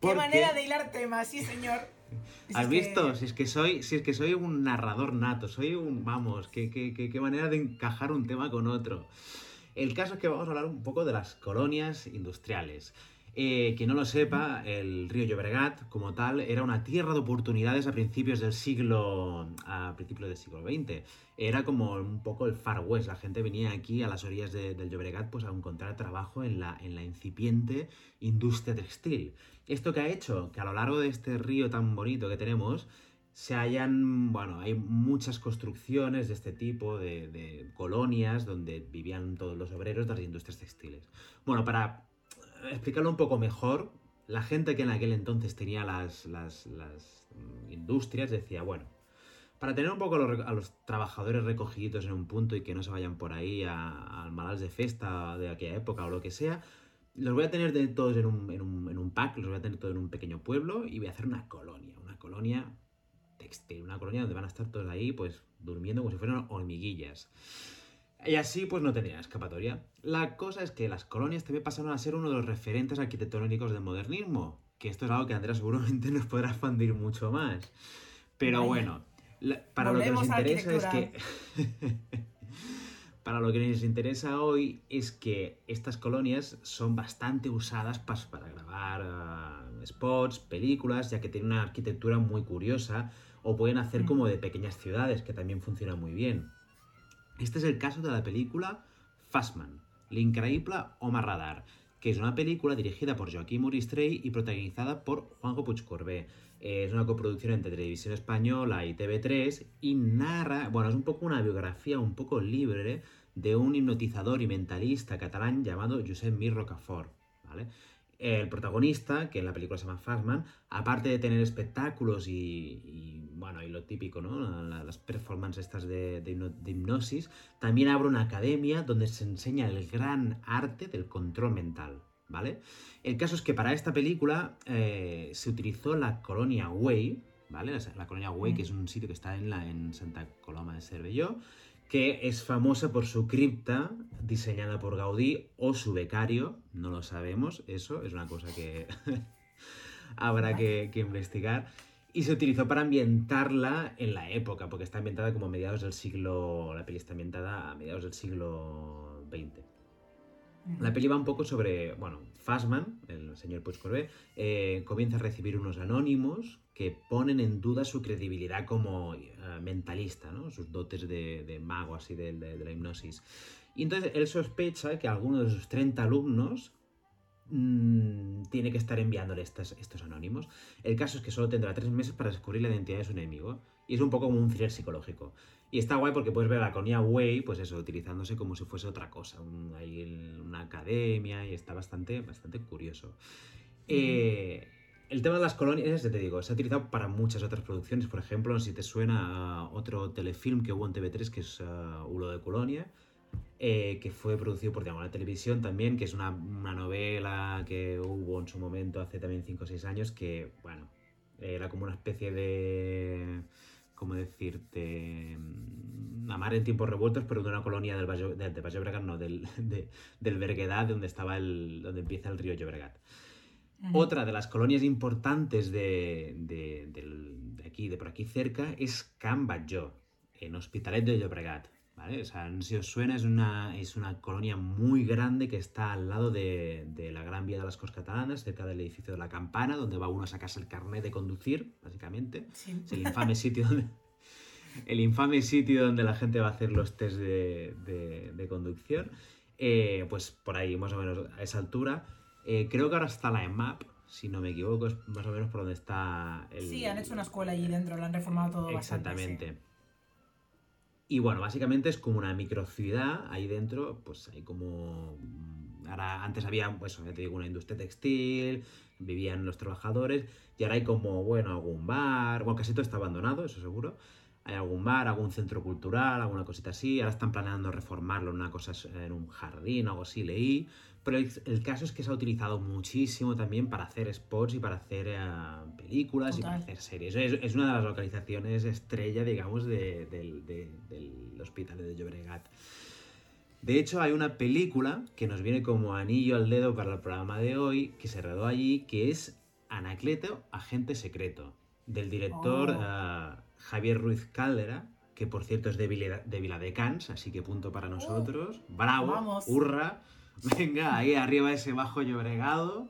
Qué manera de hilar temas, sí, señor. Si ¿Has que- visto? Si es que soy, si es que soy un narrador nato, soy un, vamos, qué, qué, qué- qué manera de encajar un tema con otro. El caso es que vamos a hablar un poco de las colonias industriales. Eh, quien no lo sepa, el río Llobregat, como tal, era una tierra de oportunidades a principios del siglo, a principios del siglo XX. Era como un poco el Far West. La gente venía aquí a las orillas de- del Llobregat pues, a encontrar trabajo en la, en la incipiente industria textil. ¿Esto que ha hecho? Que a lo largo de este río tan bonito que tenemos, se hayan, bueno, hay muchas construcciones de este tipo, de colonias donde vivían todos los obreros de las industrias textiles. Bueno, para explicarlo un poco mejor, la gente que en aquel entonces tenía las, las, mm, industrias decía, bueno, para tener un poco a los, trabajadores recogidos en un punto y que no se vayan por ahí al malals de festa de aquella época o lo que sea, los voy a tener de todos en un, en, un, en un pack, los voy a tener todos en un pequeño pueblo y voy a hacer una colonia, una colonia textil, una colonia donde van a estar todos ahí pues durmiendo como si fueran hormiguillas. Y así pues no tendría escapatoria. La cosa es que las colonias también pasaron a ser uno de los referentes arquitectónicos del modernismo, que esto es algo que Andrea seguramente nos podrá expandir mucho más. Pero Vaya. bueno, la- para lo que nos interesa es que... para lo que nos interesa hoy es que estas colonias son bastante usadas para grabar ah, spots, películas, ya que tienen una arquitectura muy curiosa, o pueden hacer Mm. como de pequeñas ciudades, que también funciona muy bien. Este es el caso de la película Fastman, l'increïble Home Radar, que es una película dirigida por Joaquim Moristrey y protagonizada por Juanjo Puigcorbé. Eh, Es una coproducción entre Televisión Española y TV3 y narra, bueno, es un poco una biografía un poco libre de un hipnotizador y mentalista catalán llamado Josep Mir Rocafort. El protagonista, que en la película se llama Fastman, aparte de tener espectáculos y, y, bueno, y lo típico, ¿no? La- Las performances estas de, de hipno- de hipnosis, también abre una academia donde se enseña el gran arte del control mental, ¿vale? El caso es que para esta película eh, se utilizó la colonia Way, ¿vale? La, la colonia Way, que es un sitio que está en, la, en Santa Coloma de Cervelló, que es famosa por su cripta diseñada por Gaudí o su becario, no lo sabemos, eso es una cosa que habrá que, investigar. Y se utilizó para ambientarla en la época, porque está ambientada como a mediados del siglo. La peli está ambientada a mediados del siglo XX. La peli va un poco sobre, bueno, Fassman, el señor Puigcorbé, eh, comienza a recibir unos anónimos que ponen en duda su credibilidad como eh, mentalista, ¿no? Sus dotes de, de mago, así, de, de- la hipnosis. Y entonces él sospecha que alguno de sus 30 alumnos mm, tiene que estar enviándole estos, estos anónimos. El caso es que solo tendrá tres meses para descubrir la identidad de su enemigo. Y es un poco como un thriller psicológico. Y está guay porque puedes ver a la colonia Way, pues eso, utilizándose como si fuese otra cosa. Un- hay el- una academia y está bastante, bastante curioso. Eh, el tema de las colonias, ya te digo, se ha utilizado para muchas otras producciones. Por ejemplo, si te suena a otro telefilm que hubo en TV3, que es uh, Ulo de Colonia, eh, que fue producido por Diagonal Televisión también, que es una, una novela que hubo en su momento hace también 5 o 6 años, que, bueno, era como una especie de... ¿Cómo decirte? mm, Amar en tiempos revueltos, pero de una colonia del Valle, de, de Valle Llobregat, no, del, de- del Berguedà, donde, estaba el, donde empieza el río Llobregat. Otra de las colonias importantes de, de- aquí, de por aquí cerca, es Can Batlló, en Hospitalet de Llobregat. ¿Vale? O sea, si os suena, es una, es una colonia muy grande que está al lado de, de la Gran Vía de las Corts Catalanas, cerca del edificio de la Campana, donde va uno a sacarse el carnet de conducir, básicamente. Sí. Es el infame sitio donde... El infame sitio donde la gente va a hacer los test de, de- de conducción. Eh, pues por ahí, más o menos a esa altura. Eh, creo que ahora está la EMAP, si no me equivoco, es más o menos por donde está el... Sí, han hecho una escuela allí dentro, lo han reformado todo bastante, Exactamente. Y bueno, básicamente es como una microciudad ahí dentro, pues hay como... mm, Ahora, antes había, pues, ya te digo, una industria textil, vivían los trabajadores, y ahora hay como, bueno, algún bar, bueno, casi todo está abandonado, eso seguro. Hay algún bar, algún centro cultural, alguna cosita así. Ahora están planeando reformarlo en una cosa, en un jardín algo así, leí. Pero el, el caso es que se ha utilizado muchísimo también para hacer spots y para hacer eh, películas y para Total. hacer series. Es, es una de las localizaciones estrella, digamos, de- del, de- del hospital de Llobregat. De hecho, hay una película que nos viene como anillo al dedo para el programa de hoy, que se rodó allí, que es Anacleto, Agente Secreto, del director Oh. eh, Javier Ruiz Caldera, que por cierto es de, Vila, de Viladecans, así que punto para nosotros. Bravo, Vamos. hurra. Venga, ahí arriba ese bajo llobregado.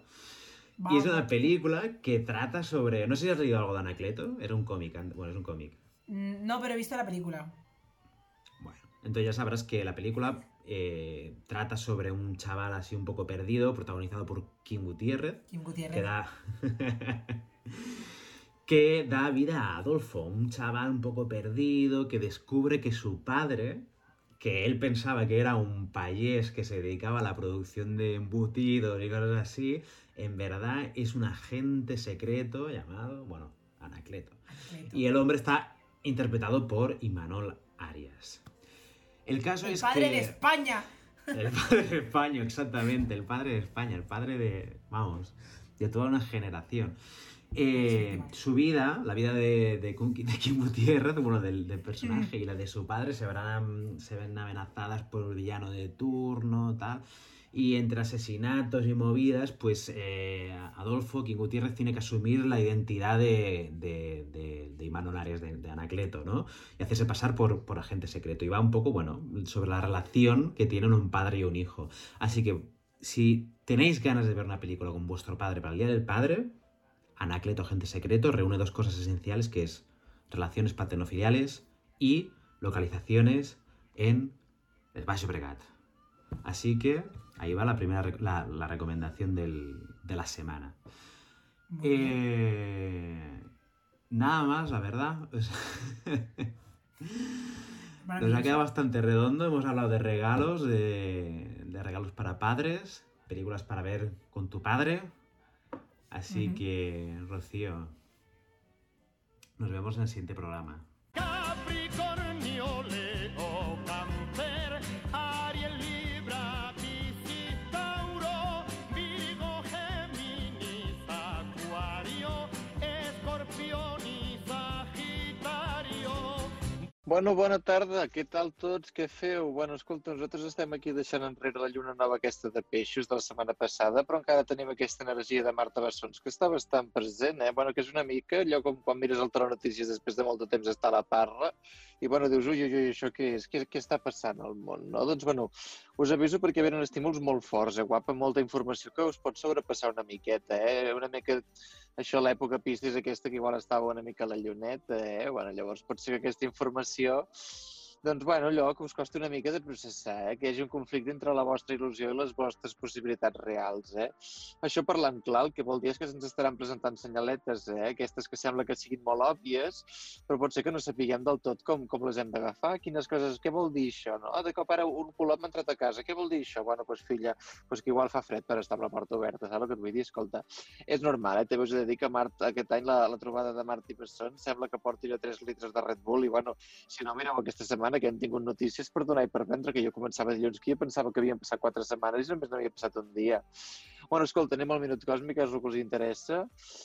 Y es una película que trata sobre... No sé si has leído algo de Anacleto, era un cómic, bueno, es un cómic. Mm, No, pero he visto la película. Bueno, entonces ya sabrás que la película eh, trata sobre un chaval así un poco perdido, protagonizado por Kim Gutiérrez, Kim Gutiérrez. que da... que da vida a Adolfo, un chaval un poco perdido que descubre que su padre, que él pensaba que era un payés que se dedicaba a la producción de embutidos y cosas así, en verdad es un agente secreto llamado, bueno, Anacleto. Anacleto. Y el hombre está interpretado por Imanol Arias. El caso El es padre que... de España. El padre de España, exactamente, el padre de España, el padre de, vamos, de toda una generación. Eh, su vida, la vida de, de, de Kim Gutiérrez, bueno, del, del personaje y la de su padre se verán, se ven amenazadas por el villano de turno, tal. Y entre asesinatos y movidas, pues eh, Adolfo, Kim Gutiérrez, tiene que asumir la identidad de, de, de, de Imanol Arias, de, de Anacleto, ¿no? Y hacerse pasar por, por agente secreto. Y va un poco, bueno, sobre la relación que tienen un padre y un hijo. Así que, si tenéis ganas de ver una película con vuestro padre para el Día del Padre, Anacleto, agente secreto, reúne dos cosas esenciales que es relaciones paternofiliales y localizaciones en el Baix Bregat. Así que ahí va la primera la, la recomendación del- de la semana. Eh, nada más, la verdad. Nos ha quedado bastante redondo. Hemos hablado de regalos, de, de regalos para padres, películas para ver con tu padre. Así que, Rocío, nos vemos en el siguiente programa. Capricornio, Leo, Bueno, bona tarda, què tal tots? Què feu? Bueno, escolta, nosaltres estem aquí deixant enrere la lluna nova aquesta de peixos de la setmana passada, però encara tenim aquesta energia de Marta Bessons, que està bastant present, eh? Bueno, que és una mica allò com quan mires el Telenotícies després de molt de temps estar a la parra, i bueno, dius, ui, ui, ui, això què és? Què, què està passant al món, no? Doncs, bueno, us aviso perquè venen estímuls molt forts, eh, guapa, molta informació que us pot sobrepassar una miqueta, eh? Una mica això a l'època Piscis aquesta que igual estava una mica a la lluneta, eh? Bueno, llavors pot ser que aquesta informació doncs, bueno, allò que us costa una mica de processar, eh? que hi hagi un conflicte entre la vostra il·lusió i les vostres possibilitats reals. Eh? Això parlant clar, el que vol dir és que se'ns estaran presentant senyaletes, eh? aquestes que sembla que siguin molt òbvies, però pot ser que no sapiguem del tot com, com les hem d'agafar, quines coses, què vol dir això, no? De cop ara un colot m'ha entrat a casa, què vol dir això? Bueno, doncs filla, doncs que igual fa fred per estar amb la porta oberta, saps el que et vull dir? Escolta, és normal, eh? També us he de dir que Mart, aquest any la, la trobada de Martí Besson sembla que porti ja 3 litres de Red Bull i, bueno, si no, mireu aquesta setmana que hem tingut notícies per donar i per vendre, que jo començava dilluns aquí i pensava que havien passat 4 setmanes i només n'havia passat un dia. Bueno, escolta, anem al Minut Còsmic, que és el que us interessa,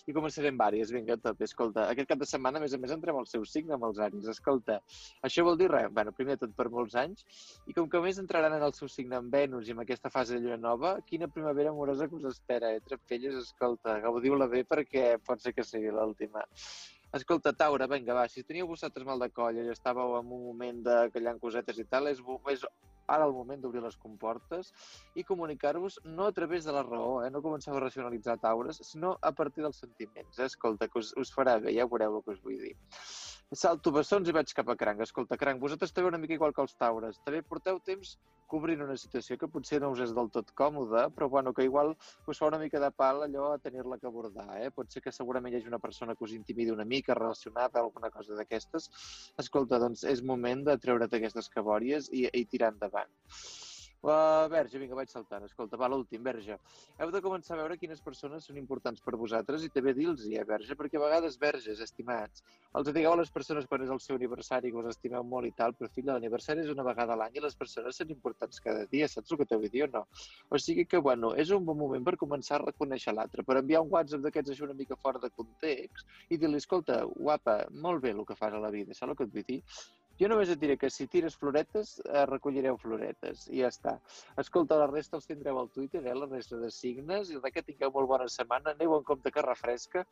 i començarem vàries. Vinga, a tope. Escolta, aquest cap de setmana, a més a més, entrem al seu signe amb els àries. Escolta, això vol dir res? Bueno, primer de tot per molts anys, i com que més entraran en el seu signe amb Venus i amb aquesta fase de lluna nova, quina primavera amorosa que us espera, eh? Trapelles, escolta, gaudiu-la bé perquè pot ser que sigui l'última. Escolta, Taura, vinga, va, si teníeu vosaltres mal de colla i estàveu en un moment de callant cosetes i tal, és, és ara el moment d'obrir les comportes i comunicar-vos no a través de la raó, eh? no comenceu a racionalitzar taures, sinó a partir dels sentiments. Eh? Escolta, que us, us farà bé, ja veureu el que us vull dir. Salto bessons i vaig cap a cranc. Escolta, cranc, vosaltres també una mica igual que els taures. També porteu temps cobrint una situació que potser no us és del tot còmoda, però bueno, que igual us fa una mica de pal allò a tenir-la que abordar. Eh? Pot ser que segurament hi hagi una persona que us intimidi una mica relacionada a alguna cosa d'aquestes. Escolta, doncs és moment de treure't aquestes cabòries i, i tirar endavant. Uh, Verge, vinga, vaig saltant. Escolta, va, l'últim, Verge. Heu de començar a veure quines persones són importants per vosaltres i també dir-los-hi, eh, Verge, perquè a vegades, Verges, estimats, els digueu a les persones quan és el seu aniversari, que us estimeu molt i tal, però fill, l'aniversari és una vegada a l'any i les persones són importants cada dia, saps el que t'ho vull dir o no? O sigui que, bueno, és un bon moment per començar a reconèixer l'altre, per enviar un WhatsApp d'aquests així una mica fora de context i dir-li, escolta, guapa, molt bé el que fas a la vida, saps el que et vull dir? Jo només et diré que si tires floretes, eh, recollireu floretes, i ja està. Escolta, la resta els tindreu al Twitter, eh, la resta de signes, i que tingueu molt bona setmana, aneu en compte que refresca,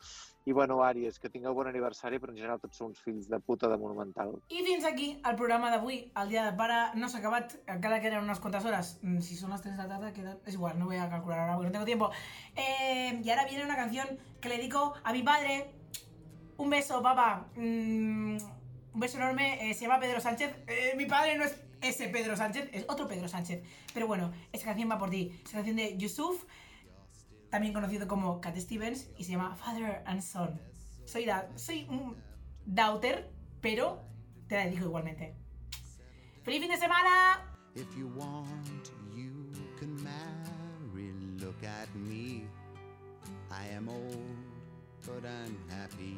i bueno, Àries, que tingueu bon aniversari, però en general tots sou uns fills de puta de monumental. I fins aquí el programa d'avui. El dia de pare no s'ha acabat, encara queden unas cuantas horas. Mm, Si son las 3 de la tarde, queda... es igual, no voy a calcular ahora porque no tengo tiempo. Eh, y ahora viene una canción que le dedico a mi padre. Un beso, papá. Mm, un beso enorme. Eh, se llama Pedro Sánchez. Eh, mi padre no es ese Pedro Sánchez, es otro Pedro Sánchez. Pero bueno, esta canción va por ti. Es canción de Yusuf, también conocido como Cat Stevens, y se llama Father and Son. Soy, da- soy un daughter, pero te la dedico igualmente. ¡Feliz fin de semana! If you want, you can marry. Look at me. I but unhappy.